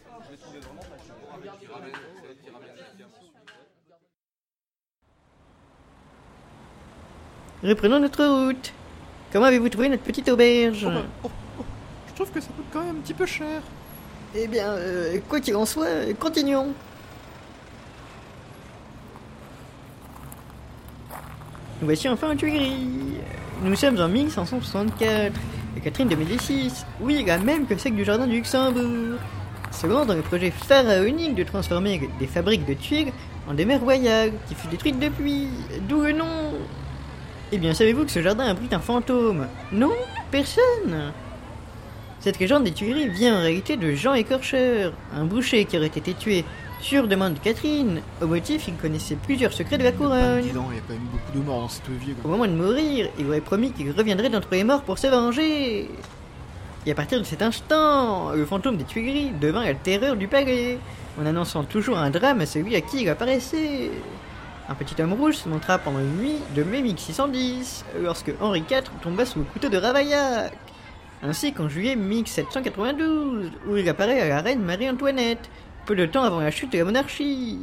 Speaker 13: Reprenons notre route. Comment avez-vous trouvé notre petite auberge?
Speaker 14: Oh bah, oh, oh, Je trouve que ça coûte quand même un petit peu cher.
Speaker 13: Eh bien, euh, quoi qu'il en soit, continuons. Nous voici enfin en Tuileries. Nous sommes en 1564. Et Catherine de Médicis, oui, la même que celle du jardin du Luxembourg, se dans le projet pharaonique de transformer des fabriques de tuiles en des mers royales, qui fut détruite depuis. D'où le nom Eh bien, savez-vous que ce jardin abrite un fantôme? Non Personne Cette légende des Tuileries vient en réalité de Jean Écorcheur, un boucher qui aurait été tué sur demande de Catherine, au motif qu'il connaissait plusieurs secrets de la couronne.
Speaker 14: Dis donc, il y a quand même beaucoup de morts dans cette vie.
Speaker 13: Au moment de mourir, il aurait promis qu'il reviendrait d'entre les morts pour se venger. Et à partir de cet instant, le fantôme des Tuileries devint la terreur du palais, en annonçant toujours un drame à celui à qui il apparaissait. Un petit homme rouge se montra pendant une nuit de mai 1610, lorsque Henri IV tomba sous le couteau de Ravaillac, ainsi qu'en juillet 1792, où il apparaît à la reine Marie-Antoinette, peu de temps avant la chute de la monarchie.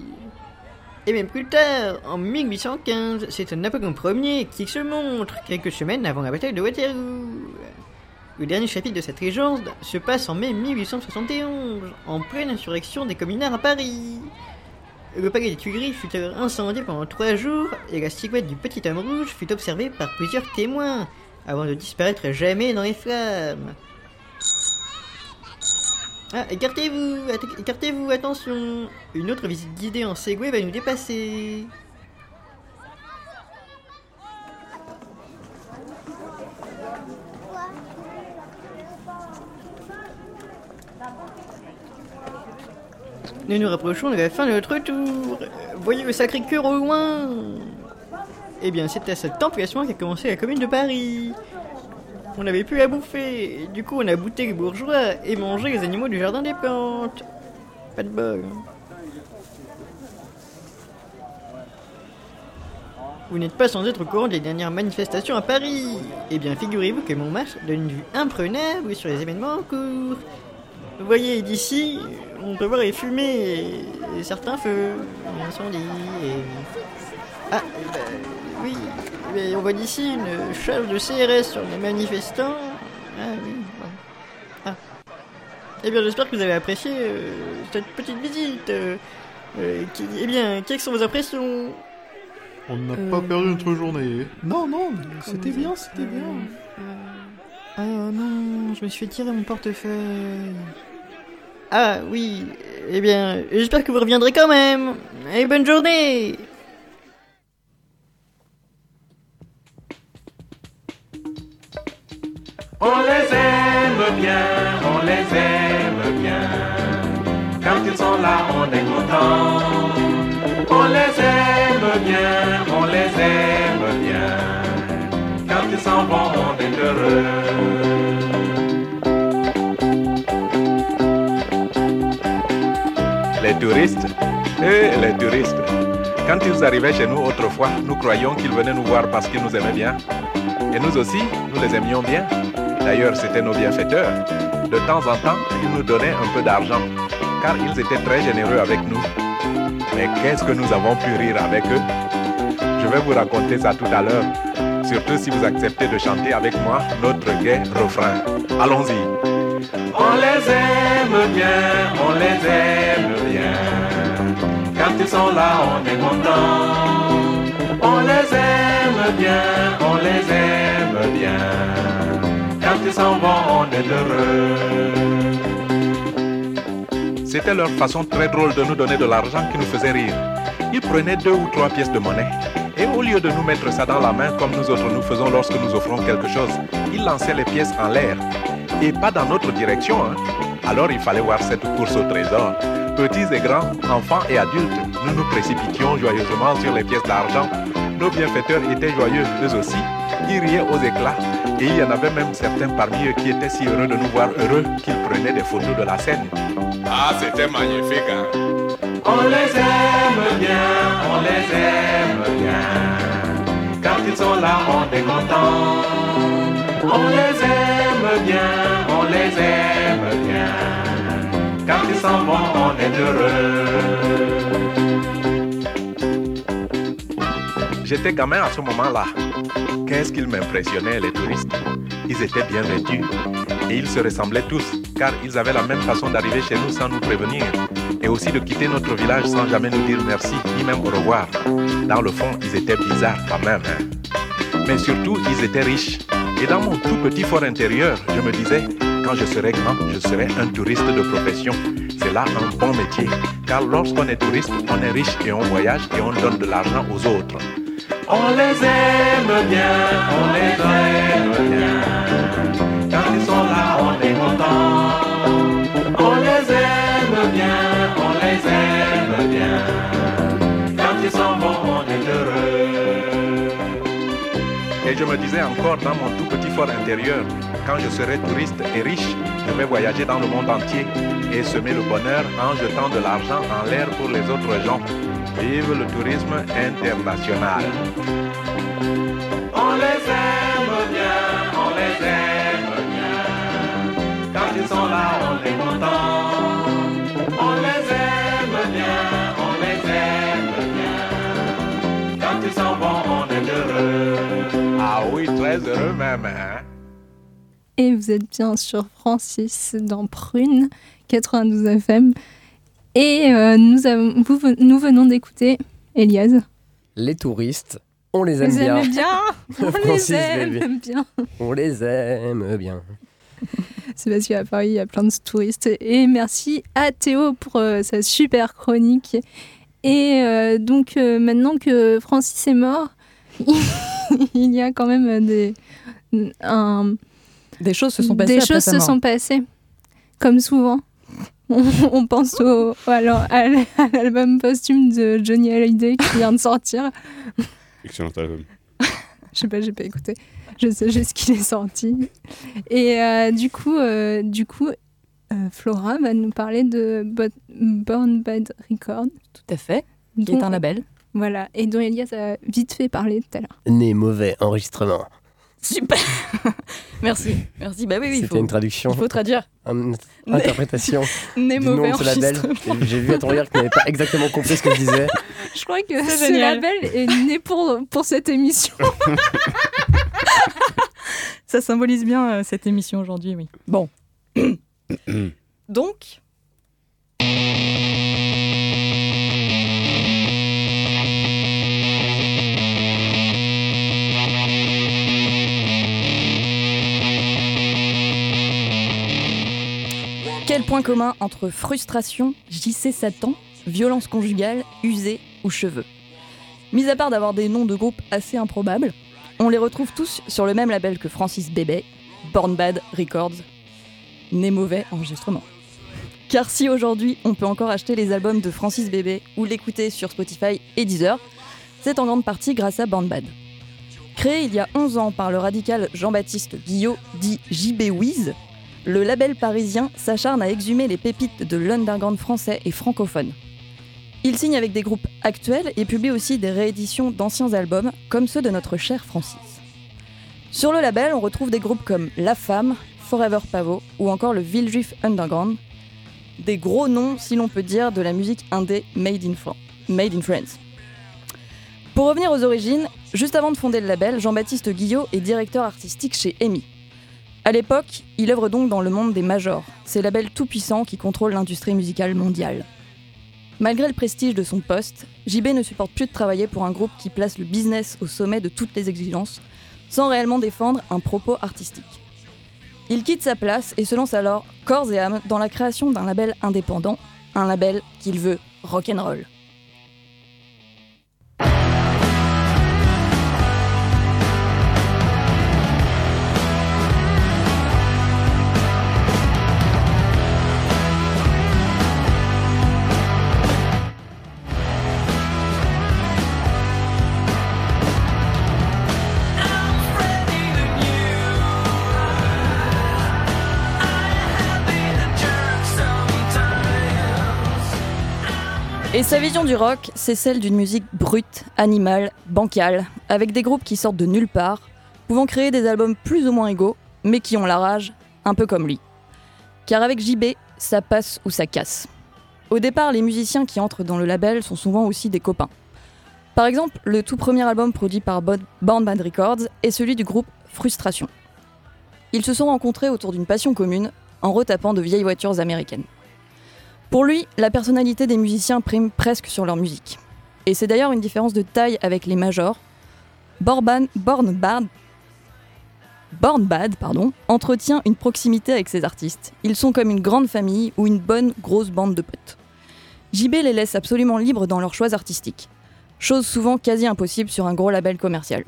Speaker 13: Et même plus tard, en 1815, c'est Napoléon Ier qui se montre quelques semaines avant la bataille de Waterloo. Le dernier chapitre de cette légende se passe en mai 1871, en pleine insurrection des communards à Paris. Le palais des Tuileries fut alors incendié pendant trois jours et la silhouette du petit homme rouge fut observée par plusieurs témoins avant de disparaître jamais dans les flammes. Ah, écartez-vous, écartez-vous, attention. Une autre visite guidée en Segway va nous dépasser. Nous nous rapprochons de la fin de notre tour. Voyez le sacré cœur au loin. Eh bien, c'est à cet emplacement qu'a commencé la commune de Paris. On n'avait plus à bouffer. Du coup, on a bouté les bourgeois et mangé les animaux du jardin des plantes. Pas de bol. Vous n'êtes pas sans être au courant des dernières manifestations à Paris. Eh bien, figurez-vous que Montmartre donne une vue imprenable sur les événements en cours. Vous voyez, d'ici, on peut voir les fumées et, certains feux, incendies et... Ah, eh ben, oui, mais on voit d'ici une charge de CRS sur les manifestants. Ah oui, bon. Ah. Eh bien, j'espère que vous avez apprécié euh, cette petite visite. euh, euh, qui- eh bien, quelles sont vos impressions?
Speaker 14: On n'a
Speaker 13: Euh,
Speaker 14: pas perdu notre journée. Non, non, c'était bien, c'était bien.
Speaker 13: Ah non, je me suis fait tirer mon portefeuille. Ah oui, eh bien, j'espère que vous reviendrez quand même. Et bonne journée
Speaker 11: On les aime bien, on les aime bien. Quand ils sont là, on est content. On les aime bien, on les aime bien. Quand ils s'en vont, on est heureux. Les touristes, et les touristes. Quand ils arrivaient chez nous autrefois, nous croyions qu'ils venaient nous voir parce qu'ils nous aimaient bien. Et nous aussi, nous les aimions bien. D'ailleurs, c'était nos bienfaiteurs. De temps en temps, ils nous donnaient un peu d'argent, car ils étaient très généreux avec nous. Mais qu'est-ce que nous avons pu rire avec eux? Je vais vous raconter ça tout à l'heure, surtout si vous acceptez de chanter avec moi notre gai refrain. Allons-y. On les aime bien, on les aime bien. Quand ils sont là, on est content. On les aime bien, on les aime bien. C'était leur façon très drôle de nous donner de l'argent qui nous faisait rire. Ils prenaient deux ou trois pièces de monnaie et au lieu de nous mettre ça dans la main comme nous autres nous faisons lorsque nous offrons quelque chose, ils lançaient les pièces en l'air et pas dans notre direction. hein. Alors il fallait voir cette course au trésor. Petits et grands, enfants et adultes, nous nous précipitions joyeusement sur les pièces d'argent. Nos bienfaiteurs étaient joyeux, eux aussi. Ils riaient aux éclats. Et il y en avait même certains parmi eux qui étaient si heureux de nous voir heureux qu'ils prenaient des photos de la scène.
Speaker 9: Ah, c'était magnifique, hein?
Speaker 11: On les aime bien, on les aime bien. Quand ils sont là, on est content. On les aime bien, on les aime bien. Quand ils s'en vont, on est heureux.
Speaker 9: J'étais gamin à ce moment-là. Qu'est-ce qu'ils m'impressionnaient, les touristes? Ils étaient bien vêtus. Et ils se ressemblaient tous, car ils avaient la même façon d'arriver chez nous sans nous prévenir. Et aussi de quitter notre village sans jamais nous dire merci, ni même au revoir. Dans le fond, ils étaient bizarres quand même. hein. Mais surtout, ils étaient riches. Et dans mon tout petit fort intérieur, je me disais, quand je serai grand, je serai un touriste de profession. C'est là un bon métier. Car lorsqu'on est touriste, on est riche et on voyage et on donne de l'argent aux autres.
Speaker 11: On les aime bien, on les aime bien. Quand ils sont là, on est content. On les aime bien, on les aime bien. Quand ils s'en vont, on est heureux.
Speaker 9: Et je me disais encore dans mon tout petit fort intérieur, quand je serai touriste et riche, je vais voyager dans le monde entier et semer le bonheur en jetant de l'argent en l'air pour les autres gens. Vive le tourisme international.
Speaker 11: On les aime bien, on les aime bien. Quand ils sont là, on est content. On les aime bien, on les aime bien. Quand ils s'en vont, on est heureux.
Speaker 9: Ah oui, très heureux même. Hein?
Speaker 2: Et vous êtes bien sur Francis dans Prune 92 FM. Et euh, nous, avons, vous, nous venons d'écouter Elias.
Speaker 4: Les touristes, on les aime bien.
Speaker 2: On les aime bien.
Speaker 4: On les aime bien.
Speaker 2: C'est parce qu'à Paris, il y a plein de touristes. Et merci à Théo pour euh, sa super chronique. Et euh, donc, euh, maintenant que Francis est mort, il y a quand même des, un-
Speaker 5: Des choses se sont passées
Speaker 2: Des choses se sont passées, comme souvent. On, pense au, alors, à l- à l'album posthume de Johnny Hallyday qui vient de sortir.
Speaker 7: Excellent album.
Speaker 2: Je sais pas, j'ai pas écouté. Je sais juste qu'il est sorti. Et euh, du coup, euh, du coup euh, Flora va nous parler de Bo- Born Bad Record.
Speaker 5: Tout à fait. Qui est un label.
Speaker 2: Voilà, et dont Elias a vite fait parler tout à l'heure.
Speaker 4: Né mauvais enregistrement.
Speaker 5: Super Merci. Merci. Bah oui, oui.
Speaker 4: C'était
Speaker 5: faut-
Speaker 4: une traduction.
Speaker 5: Il faut traduire.
Speaker 4: Interprétation
Speaker 5: Né
Speaker 4: du
Speaker 5: mauvais
Speaker 4: nom de ce label. J'ai vu à ton regard que tu n'avais pas exactement compris ce que je disais.
Speaker 2: Je crois que ce
Speaker 5: génial.
Speaker 2: label est né pour, pour cette émission.
Speaker 5: Ça symbolise bien euh, cette émission aujourd'hui, oui. Bon. Donc. Quel point commun entre frustration, JC Satan, violence conjugale, usée ou cheveux? Mis à part d'avoir des noms de groupes assez improbables, on les retrouve tous sur le même label que Francis Bébé, Born Bad Records, Né Mauvais Enregistrement. Car si aujourd'hui on peut encore acheter les albums de Francis Bébé ou l'écouter sur Spotify et Deezer, c'est en grande partie grâce à Born Bad. Créé il y a 11 ans par le radical Jean-Baptiste Guillot, dit JB Wiz, le label parisien s'acharne à exhumer les pépites de l'underground français et francophone. Il signe avec des groupes actuels et publie aussi des rééditions d'anciens albums, comme ceux de notre cher Francis. Sur le label, on retrouve des groupes comme La Femme, Forever Pavot ou encore le Villejuif Underground, des gros noms, si l'on peut dire, de la musique indé made in, France. Pour revenir aux origines, juste avant de fonder le label, Jean-Baptiste Guillot est directeur artistique chez EMI. À l'époque, il œuvre donc dans le monde des majors, ces labels tout-puissants qui contrôlent l'industrie musicale mondiale. Malgré le prestige de son poste, JB ne supporte plus de travailler pour un groupe qui place le business au sommet de toutes les exigences, sans réellement défendre un propos artistique. Il quitte sa place et se lance alors corps et âme dans la création d'un label indépendant, un label qu'il veut rock'n'roll. Sa vision du rock, c'est celle d'une musique brute, animale, bancale, avec des groupes qui sortent de nulle part, pouvant créer des albums plus ou moins égaux, mais qui ont la rage, un peu comme lui. Car avec JB, ça passe ou ça casse. Au départ, les musiciens qui entrent dans le label sont souvent aussi des copains. Par exemple, le tout premier album produit par Born Band Records est celui du groupe Frustration. Ils se sont rencontrés autour d'une passion commune, en retapant de vieilles voitures américaines. Pour lui, la personnalité des musiciens prime presque sur leur musique. Et c'est d'ailleurs une différence de taille avec les majors. Borban, Born Bad, Born Bad pardon, entretient une proximité avec ses artistes. Ils sont comme une grande famille ou une bonne grosse bande de potes. JB les laisse absolument libres dans leurs choix artistiques, chose souvent quasi impossible sur un gros label commercial.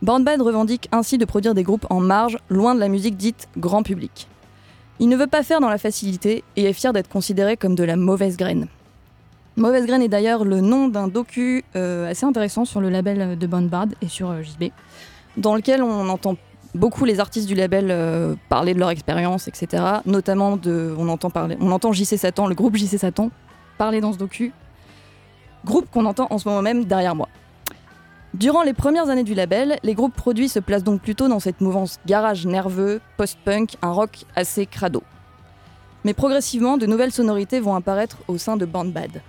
Speaker 5: Born Bad revendique ainsi de produire des groupes en marge, loin de la musique dite grand public. Il ne veut pas faire dans la facilité et est fier d'être considéré comme de la mauvaise graine. Mauvaise graine est d'ailleurs le nom d'un docu euh, assez intéressant sur le label de Band et sur euh, dans lequel on entend beaucoup les artistes du label euh, parler de leur expérience, etc. Notamment on entend parler, on entend JC Satan, le groupe JC Satan, parler dans ce docu. Groupe qu'on entend en ce moment même derrière moi. Durant les premières années du label, les groupes produits se placent donc plutôt dans cette mouvance garage nerveux, post-punk, un rock assez crado. Mais progressivement, de nouvelles sonorités vont apparaître au sein de Band Bad.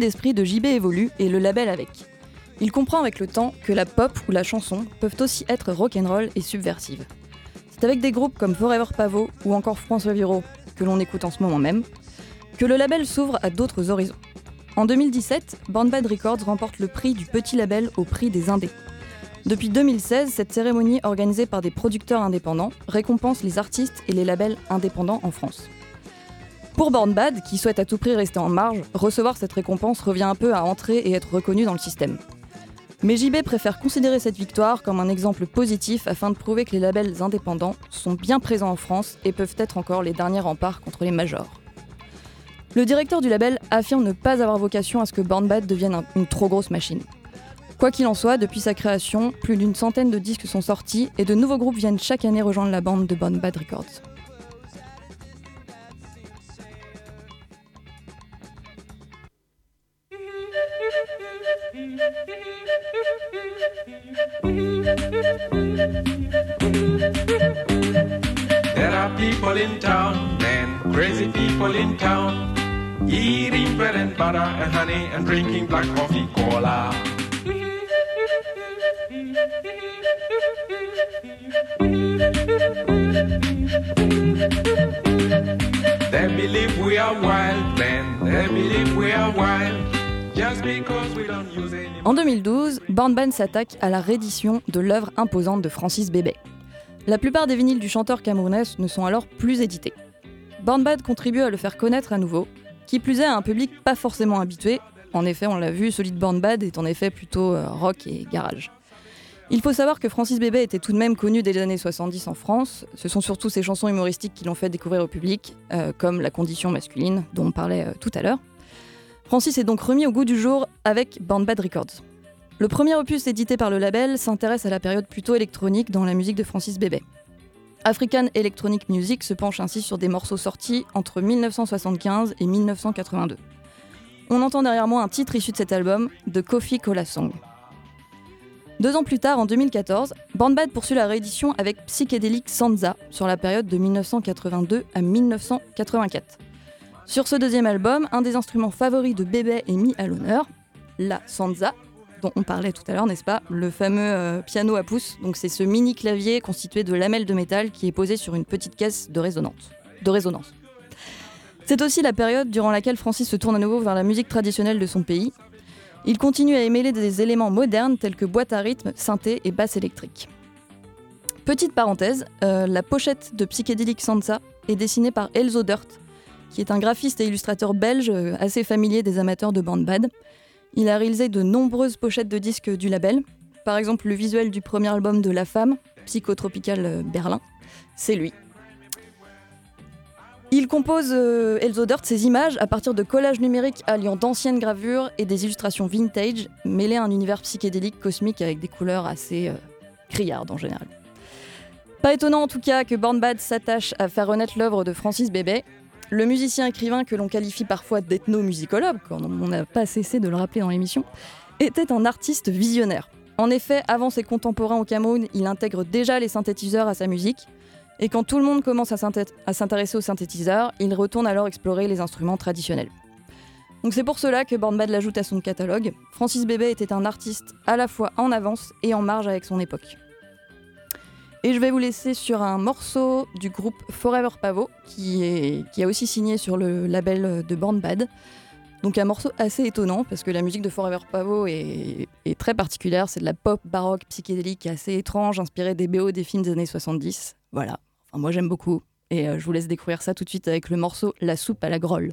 Speaker 5: D'esprit de JB évolue et le label avec. Il comprend avec le temps que la pop ou la chanson peuvent aussi être rock'n'roll et subversive. C'est avec des groupes comme Forever Pavot ou encore François Viro, que l'on écoute en ce moment même, que le label s'ouvre à d'autres horizons. En 2017, Born Bad Records remporte le prix du petit label au prix des indés. Depuis 2016, cette cérémonie organisée par des producteurs indépendants récompense les artistes et les labels indépendants en France. Pour Born Bad, qui souhaite à tout prix rester en marge, recevoir cette récompense revient un peu à entrer et être reconnu dans le système. Mais JB préfère considérer cette victoire comme un exemple positif afin de prouver que les labels indépendants sont bien présents en France et peuvent être encore les derniers remparts contre les majors. Le directeur du label affirme ne pas avoir vocation à ce que Born Bad devienne un- une trop grosse machine. Quoi qu'il en soit, depuis sa création, plus d'une centaine de disques sont sortis et de nouveaux groupes viennent chaque année rejoindre la bande de Born Bad Records.
Speaker 15: There are people in town and crazy people in town eating bread and butter and honey and drinking black coffee cola. They believe we are wild, man. They believe we are wild.
Speaker 5: En 2012, Born s'attaque à la réédition de l'œuvre imposante de Francis Bébé. La plupart des vinyles du chanteur camerounais ne sont alors plus édités. Born Bad contribue à le faire connaître à nouveau, qui plus est à un public pas forcément habitué. En effet, on l'a vu, celui de est en effet plutôt euh, rock et garage. Il faut savoir que Francis Bébé était tout de même connu dès les années 70 en France. Ce sont surtout ses chansons humoristiques qui l'ont fait découvrir au public, euh, comme La condition masculine, dont on parlait euh, tout à l'heure. Francis est donc remis au goût du jour avec Born Bad Records. Le premier opus édité par le label s'intéresse à la période plutôt électronique dans la musique de Francis Bébé. African Electronic Music se penche ainsi sur des morceaux sortis entre 1975 et 1982. On entend derrière moi un titre issu de cet album, The Coffee Cola Song. Deux ans plus tard, en 2014, Bandbad poursuit la réédition avec Psychedelic Sansa sur la période de 1982 à 1984. Sur ce deuxième album, un des instruments favoris de Bébé est mis à l'honneur, la Sansa, dont on parlait tout à l'heure, n'est-ce pas? Le fameux euh, piano à pouce. Donc c'est ce mini clavier constitué de lamelles de métal qui est posé sur une petite caisse de résonance. C'est aussi la période durant laquelle Francis se tourne à nouveau vers la musique traditionnelle de son pays. Il continue à émêler des éléments modernes tels que boîte à rythme, synthé et basse électrique. Petite parenthèse, euh, la pochette de Psychedelic Sansa est dessinée par Elzo Dirt, qui est un graphiste et illustrateur belge euh, assez familier des amateurs de band bad. Il a réalisé de nombreuses pochettes de disques du label. Par exemple, le visuel du premier album de La Femme, Psychotropical euh, Berlin, c'est lui. Il compose euh, ses images à partir de collages numériques alliant d'anciennes gravures et des illustrations vintage, mêlées à un univers psychédélique cosmique avec des couleurs assez euh, criardes en général. Pas étonnant en tout cas que Born Bad s'attache à faire renaître l'œuvre de Francis Bébé, le musicien écrivain que l'on qualifie parfois d'ethnomusicologue, comme on n'a pas cessé de le rappeler dans l'émission, était un artiste visionnaire. En effet, avant ses contemporains au Cameroun, il intègre déjà les synthétiseurs à sa musique, et quand tout le monde commence à s'intéresser aux synthétiseurs, il retourne alors explorer les instruments traditionnels. Donc c'est pour cela que Born Bad l'ajoute à son catalogue. Francis Bébé était un artiste à la fois en avance et en marge avec son époque. Et je vais vous laisser sur un morceau du groupe Forever Pavo, qui, a aussi signé sur le label de Born Bad. Donc un morceau assez étonnant, parce que la musique de Forever Pavo est, est très particulière. C'est de la pop baroque psychédélique assez étrange, inspirée des BO des films des années 70. Voilà. Enfin, moi j'aime beaucoup. Et euh, je vous laisse découvrir ça tout de suite avec le morceau La soupe à la grolle.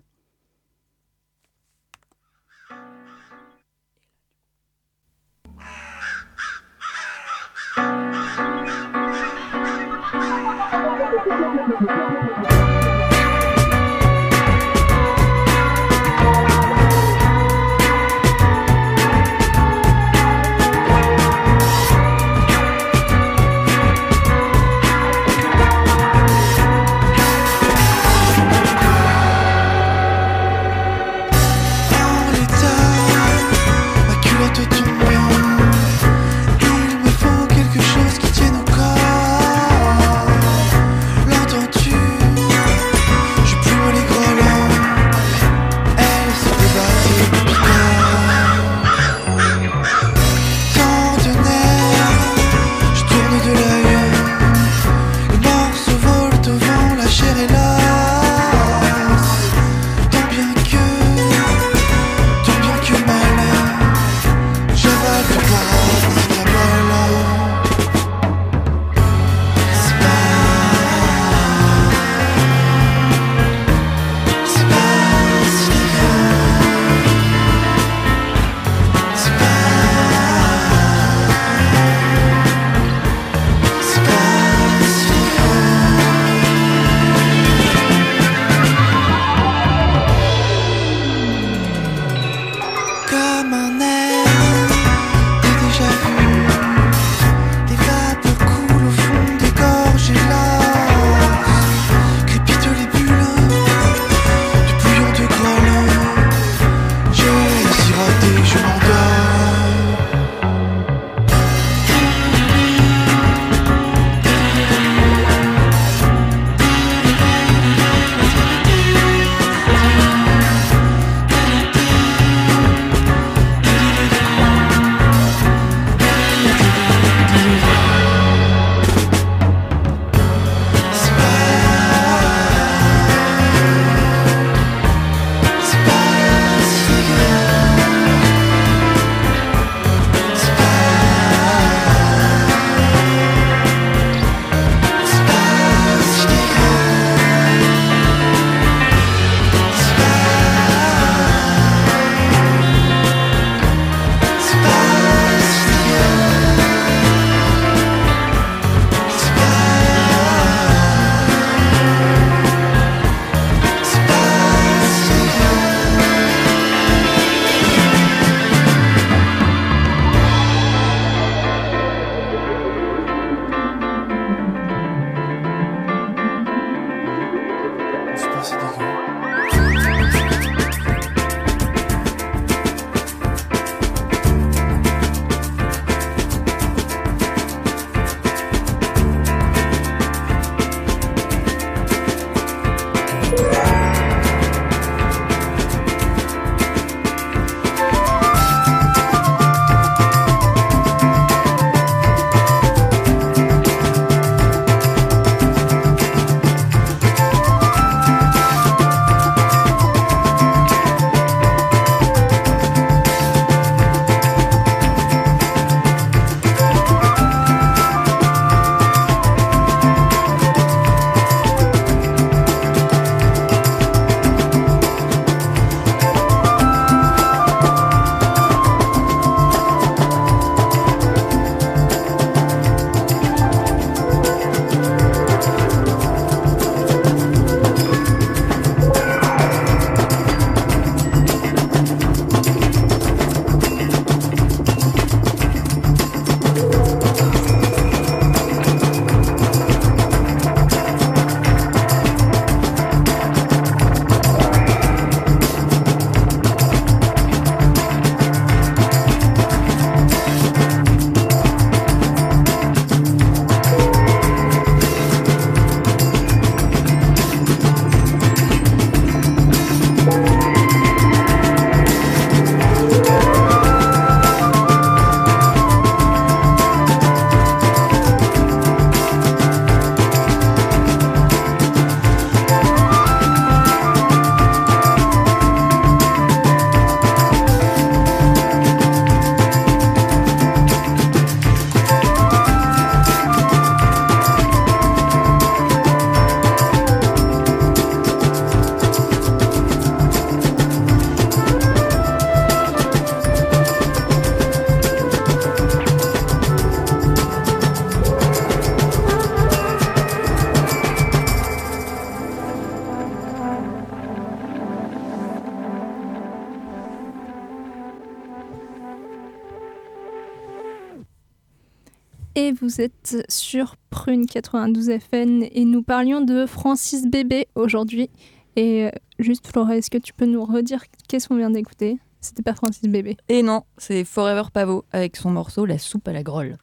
Speaker 2: Vous êtes sur Prune 92 FN et nous parlions de Francis Bébé aujourd'hui. Et euh, juste Flora, est-ce que tu peux nous redire qu'est-ce qu'on vient d'écouter? C'était pas Francis Bébé.
Speaker 5: Et non, c'est Forever Pavot avec son morceau La soupe à la grolle.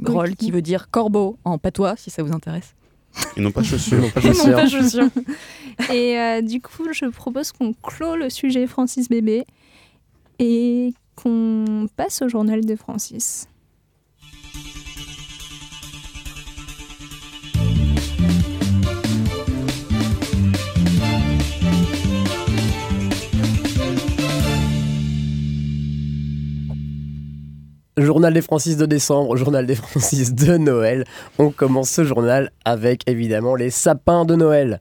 Speaker 5: Grolle qui veut dire corbeau en patois, si ça vous intéresse.
Speaker 7: Et non pas chaussures.
Speaker 4: Non, pas
Speaker 2: Et non
Speaker 4: chaussures.
Speaker 2: pas chaussures. et euh, du coup, je propose qu'on clôt le sujet Francis Bébé et qu'on passe au journal de Francis.
Speaker 4: Journal des Francis de décembre, journal des Francis de Noël. On commence ce journal avec évidemment les sapins de Noël.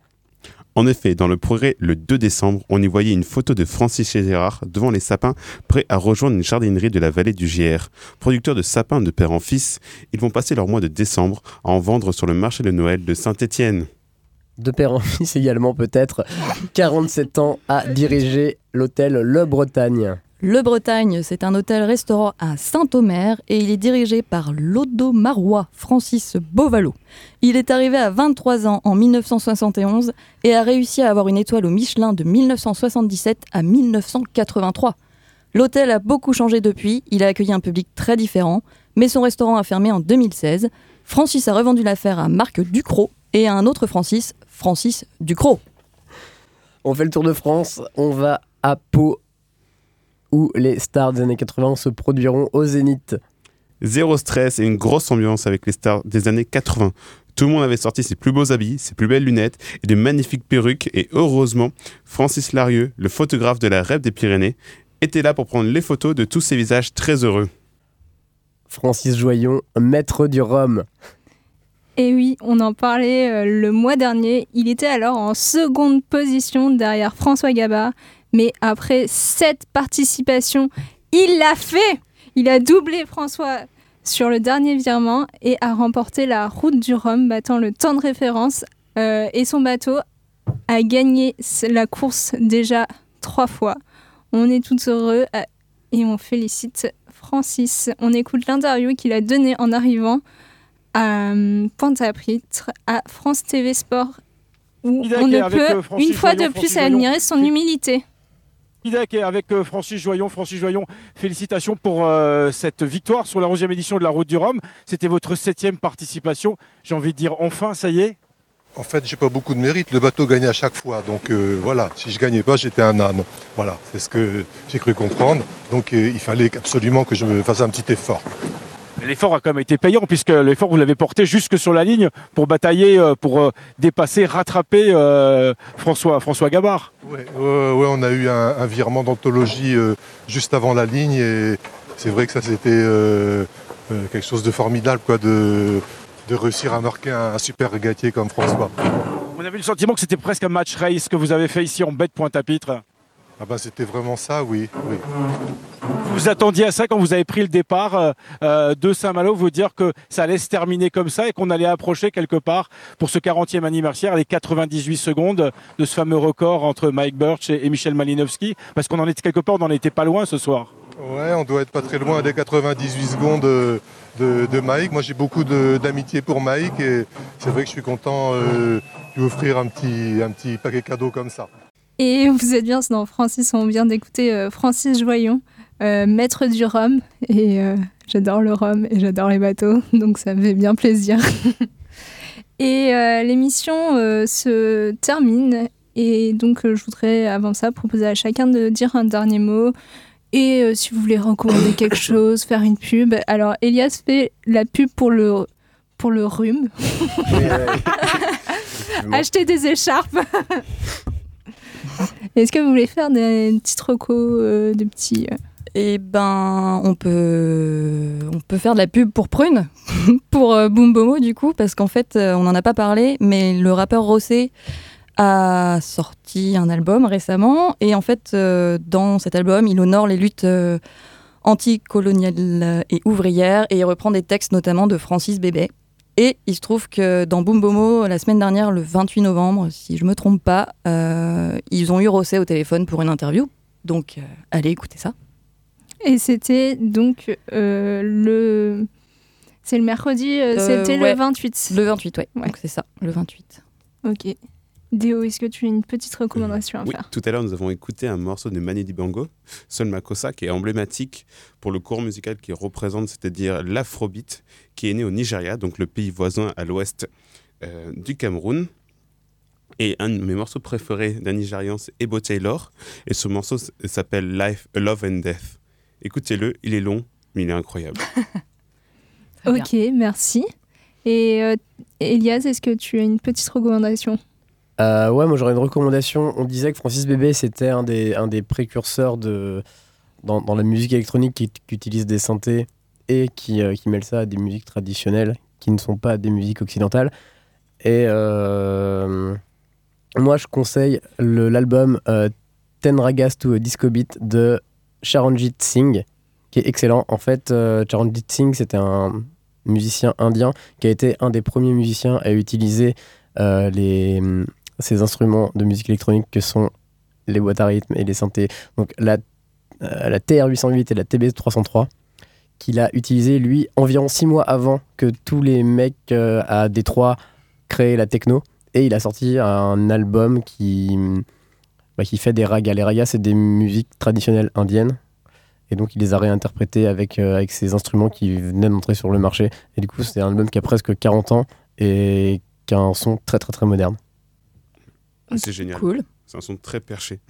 Speaker 7: En effet, dans le progrès, le 2 décembre, on y voyait une photo de Francis Gérard devant les sapins, prêts à rejoindre une jardinerie de la vallée du GR. Producteurs de sapins de père en fils, ils vont passer leur mois de décembre à en vendre sur le marché de Noël de Saint-Étienne.
Speaker 4: De père en fils également peut-être. 47 ans à diriger l'hôtel Le Bretagne.
Speaker 5: Le Bretagne, c'est un hôtel-restaurant à Saint-Omer et il est dirigé par l'Odo-Marois Francis Beauvalo. Il est arrivé à 23 ans en 1971 et a réussi à avoir une étoile au Michelin de 1977 à 1983. L'hôtel a beaucoup changé depuis, il a accueilli un public très différent, mais son restaurant a fermé en 2016. Francis a revendu l'affaire à Marc Ducrot et à un autre Francis, Francis Ducrot.
Speaker 4: On fait le tour de France, on va à Pau où les stars des années 80 se produiront au Zénith.
Speaker 7: Zéro stress et une grosse ambiance avec les stars des années 80. Tout le monde avait sorti ses plus beaux habits, ses plus belles lunettes et de magnifiques perruques. Et heureusement, Francis Larieux, le photographe de la Rêve des Pyrénées, était là pour prendre les photos de tous ces visages très heureux.
Speaker 4: Francis Joyon, maître du rhum.
Speaker 2: Et oui, on en parlait euh, le mois dernier. Il était alors en seconde position derrière François Gabard. Mais après sept participations, il l'a fait Il a doublé François sur le dernier virement et a remporté la route du Rhum, battant le temps de référence. Euh, et son bateau a gagné la course déjà trois fois. On est tous heureux euh, et on félicite Francis. On écoute l'interview qu'il a donnée en arrivant à euh, Pointe-à-Pitre, à France TV Sport, où on ne peut une fois de plus admirer son humilité.
Speaker 16: Avec euh, Francis Joyon. Francis Joyon, félicitations pour euh, cette victoire sur la 11e édition de la Route du Rhum. C'était votre septième participation. J'ai envie de dire enfin, ça y est.
Speaker 17: En fait, j'ai pas beaucoup de mérite. Le bateau gagnait à chaque fois. Donc euh, voilà, si je gagnais pas, j'étais un âne. Voilà, c'est ce que j'ai cru comprendre. Donc il fallait absolument que je me fasse un petit effort.
Speaker 16: L'effort a quand même été payant puisque l'effort vous l'avez porté jusque sur la ligne pour batailler, euh, pour euh, dépasser, rattraper euh, François, François Gabard.
Speaker 17: Ouais, ouais, on a eu un, un virement d'anthologie juste avant la ligne et c'est vrai que ça c'était quelque chose de formidable quoi, de, de réussir à marquer un, un super régatier comme François.
Speaker 16: On avait le sentiment que c'était presque un match race que vous avez fait ici en bête Pointe-à-Pitre.
Speaker 17: Ah bah c'était vraiment ça, oui. oui.
Speaker 16: Vous attendiez à ça quand vous avez pris le départ euh, euh, de Saint-Malo, vous dire que ça allait se terminer comme ça et qu'on allait approcher quelque part pour ce 40e anniversaire les 98 secondes de ce fameux record entre Mike Birch et, et Michel Malinowski Parce qu'on en était quelque part, on n'en était pas loin ce soir.
Speaker 17: Ouais, on doit être pas très loin des 98 secondes de, Mike. Moi, j'ai beaucoup d'amitié pour Mike et c'est vrai que je suis content euh, de lui offrir un petit, un petit paquet cadeau comme ça.
Speaker 2: Et vous êtes bien dans Francis, on vient d'écouter euh, Francis Joyon, euh, maître du rhum. Et euh, j'adore le rhum et j'adore les bateaux, donc ça me fait bien plaisir. et euh, l'émission se termine. Et donc je voudrais avant ça proposer à chacun de dire un dernier mot. Et si vous voulez recommander quelque chose, faire une pub. Alors Elias fait la pub pour le, pour le rhume. Acheter des écharpes. Est-ce que vous voulez faire des petites recos, euh, des petits... euh,
Speaker 5: Eh ben, on peut, faire de la pub pour Prune, pour euh, Boom Bomo du coup, parce qu'en fait, euh, on n'en a pas parlé, mais le rappeur Rossé a sorti un album récemment, et en fait, dans cet album, il honore les luttes anticoloniales et ouvrières, et il reprend des textes notamment de Francis Bébé. Et il se trouve que dans Boom Bomo, la semaine dernière, le 28 novembre, si je me trompe pas, euh, ils ont eu Rossé au téléphone pour une interview. Donc, euh, allez écouter ça.
Speaker 2: Et c'était donc euh, le C'est le mercredi, c'était
Speaker 5: ouais.
Speaker 2: le 28.
Speaker 5: Le 28, ouais. Donc c'est ça, le 28.
Speaker 2: Ok. Déo, est-ce que tu as une petite recommandation à
Speaker 7: Oui,
Speaker 2: faire
Speaker 7: tout à l'heure, nous avons écouté un morceau de Manu Dibango, Sol Makossa, qui est emblématique pour le courant musical qu'il représente, c'est-à-dire l'afrobeat, qui est né au Nigeria, donc le pays voisin à l'ouest euh, du Cameroun. Et un de mes morceaux préférés d'un Nigérian, c'est Ebo Taylor. Et ce morceau s'appelle Life, Love and Death. Écoutez-le, il est long, mais il est incroyable.
Speaker 2: Ok, merci. Et euh, Elias, est-ce que tu as une petite recommandation?
Speaker 4: Euh, ouais, moi j'aurais une recommandation. On disait que Francis Bébé c'était un des, précurseurs de, dans, la musique électronique qui, utilise des synthés et qui, euh, qui mêle ça à des musiques traditionnelles qui ne sont pas des musiques occidentales. Et euh, moi je conseille le- l'album Ten Ragas to a Disco Beat de Charanjit Singh qui est excellent. En fait, Charanjit Singh c'était un musicien indien qui a été un des premiers musiciens à utiliser les, ces instruments de musique électronique que sont les boîtes à rythme et les synthés. Donc la, euh, la TR-808 et la TB-303 qu'il a utilisé lui environ six mois avant que tous les mecs euh, à Détroit créent la techno. Et il a sorti un album qui, bah, qui fait des ragas. Les ragas, c'est des musiques traditionnelles indiennes. Et donc, il les a réinterprétées avec, euh, avec ces instruments qui venaient d'entrer sur le marché. Et du coup, c'est un album qui a presque 40 ans et qui a un son très, très, très moderne.
Speaker 7: C'est génial.
Speaker 5: Cool.
Speaker 7: C'est un son très perché.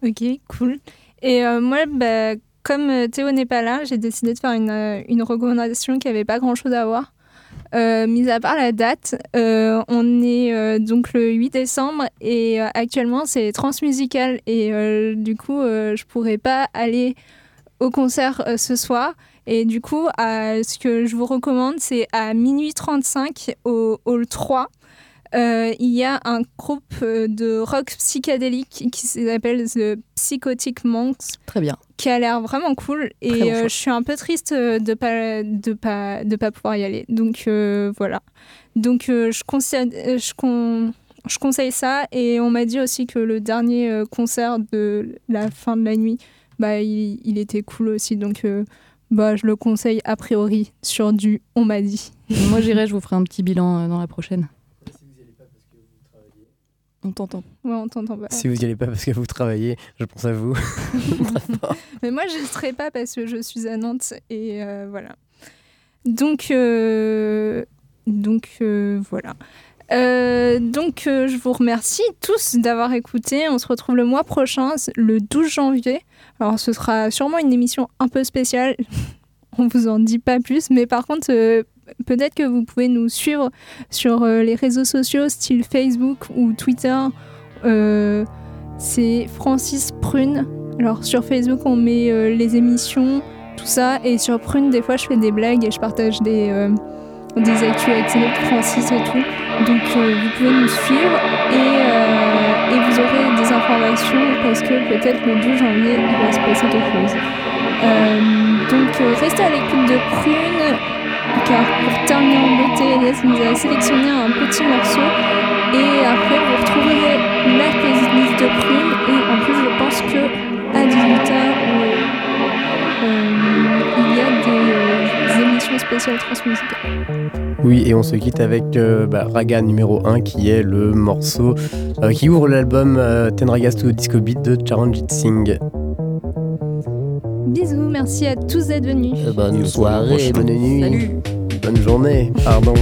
Speaker 2: Ok, cool. Et euh, moi, bah, comme euh, Théo n'est pas là, j'ai décidé de faire une, euh, une recommandation qui n'avait pas grand-chose à voir. Euh, mis à part la date, euh, on est euh, donc le 8 décembre et actuellement c'est transmusical et du coup je pourrais pas aller au concert ce soir et du coup ce que je vous recommande c'est à minuit 35 au hall 3 euh, il y a un groupe euh, de rock psychédélique qui s'appelle The Psychotic Monks.
Speaker 5: Très bien.
Speaker 2: Qui a l'air vraiment cool.
Speaker 5: Bon
Speaker 2: Et euh, je suis un peu triste de pas de pas de pas pouvoir y aller. Donc euh, voilà. Donc je conseille je, con- je conseille ça et on m'a dit aussi que le dernier concert de la fin de la nuit, bah il, il était cool aussi. Donc bah je le conseille a priori sur du on m'a dit.
Speaker 5: Moi j'irai, je vous ferai un petit bilan dans la prochaine. On t'entend.
Speaker 2: Ouais, on t'entend pas.
Speaker 4: Si vous n'y allez pas parce que vous travaillez, je pense à vous.
Speaker 2: Mais moi, je ne serai pas parce que je suis à Nantes et euh, voilà. Donc, euh, donc euh, voilà. Euh, donc, euh, je vous remercie tous d'avoir écouté. On se retrouve le mois prochain, le 12 janvier. Alors, ce sera sûrement une émission un peu spéciale. On vous en dit pas plus, mais par contre, euh, peut-être que vous pouvez nous suivre sur euh, les réseaux sociaux, style Facebook ou Twitter. Euh, c'est Francis Prune. Alors sur Facebook, on met euh, les émissions, tout ça, et sur Prune, des fois, je fais des blagues et je partage des, des actualités de Francis et tout. Donc vous pouvez nous suivre et, vous aurez des informations parce que peut-être le 12 janvier, il va se passer quelque chose. Donc restez à l'écoute de Prune, car pour terminer en beauté, Elias nous a sélectionné un petit morceau et après vous retrouverez la playlist de Prune et en plus je pense que à 18h il y a des, euh, des émissions spéciales transmusicales.
Speaker 4: Oui, et on se quitte avec euh, bah, Raga numéro 1 qui est le morceau euh, qui ouvre l'album euh, Ten Ragas to Disco Beat de Charanjit Singh.
Speaker 2: Bisous, merci à tous d'être venus.
Speaker 4: Bonne soirée, bonne nuit, bonne journée, pardon.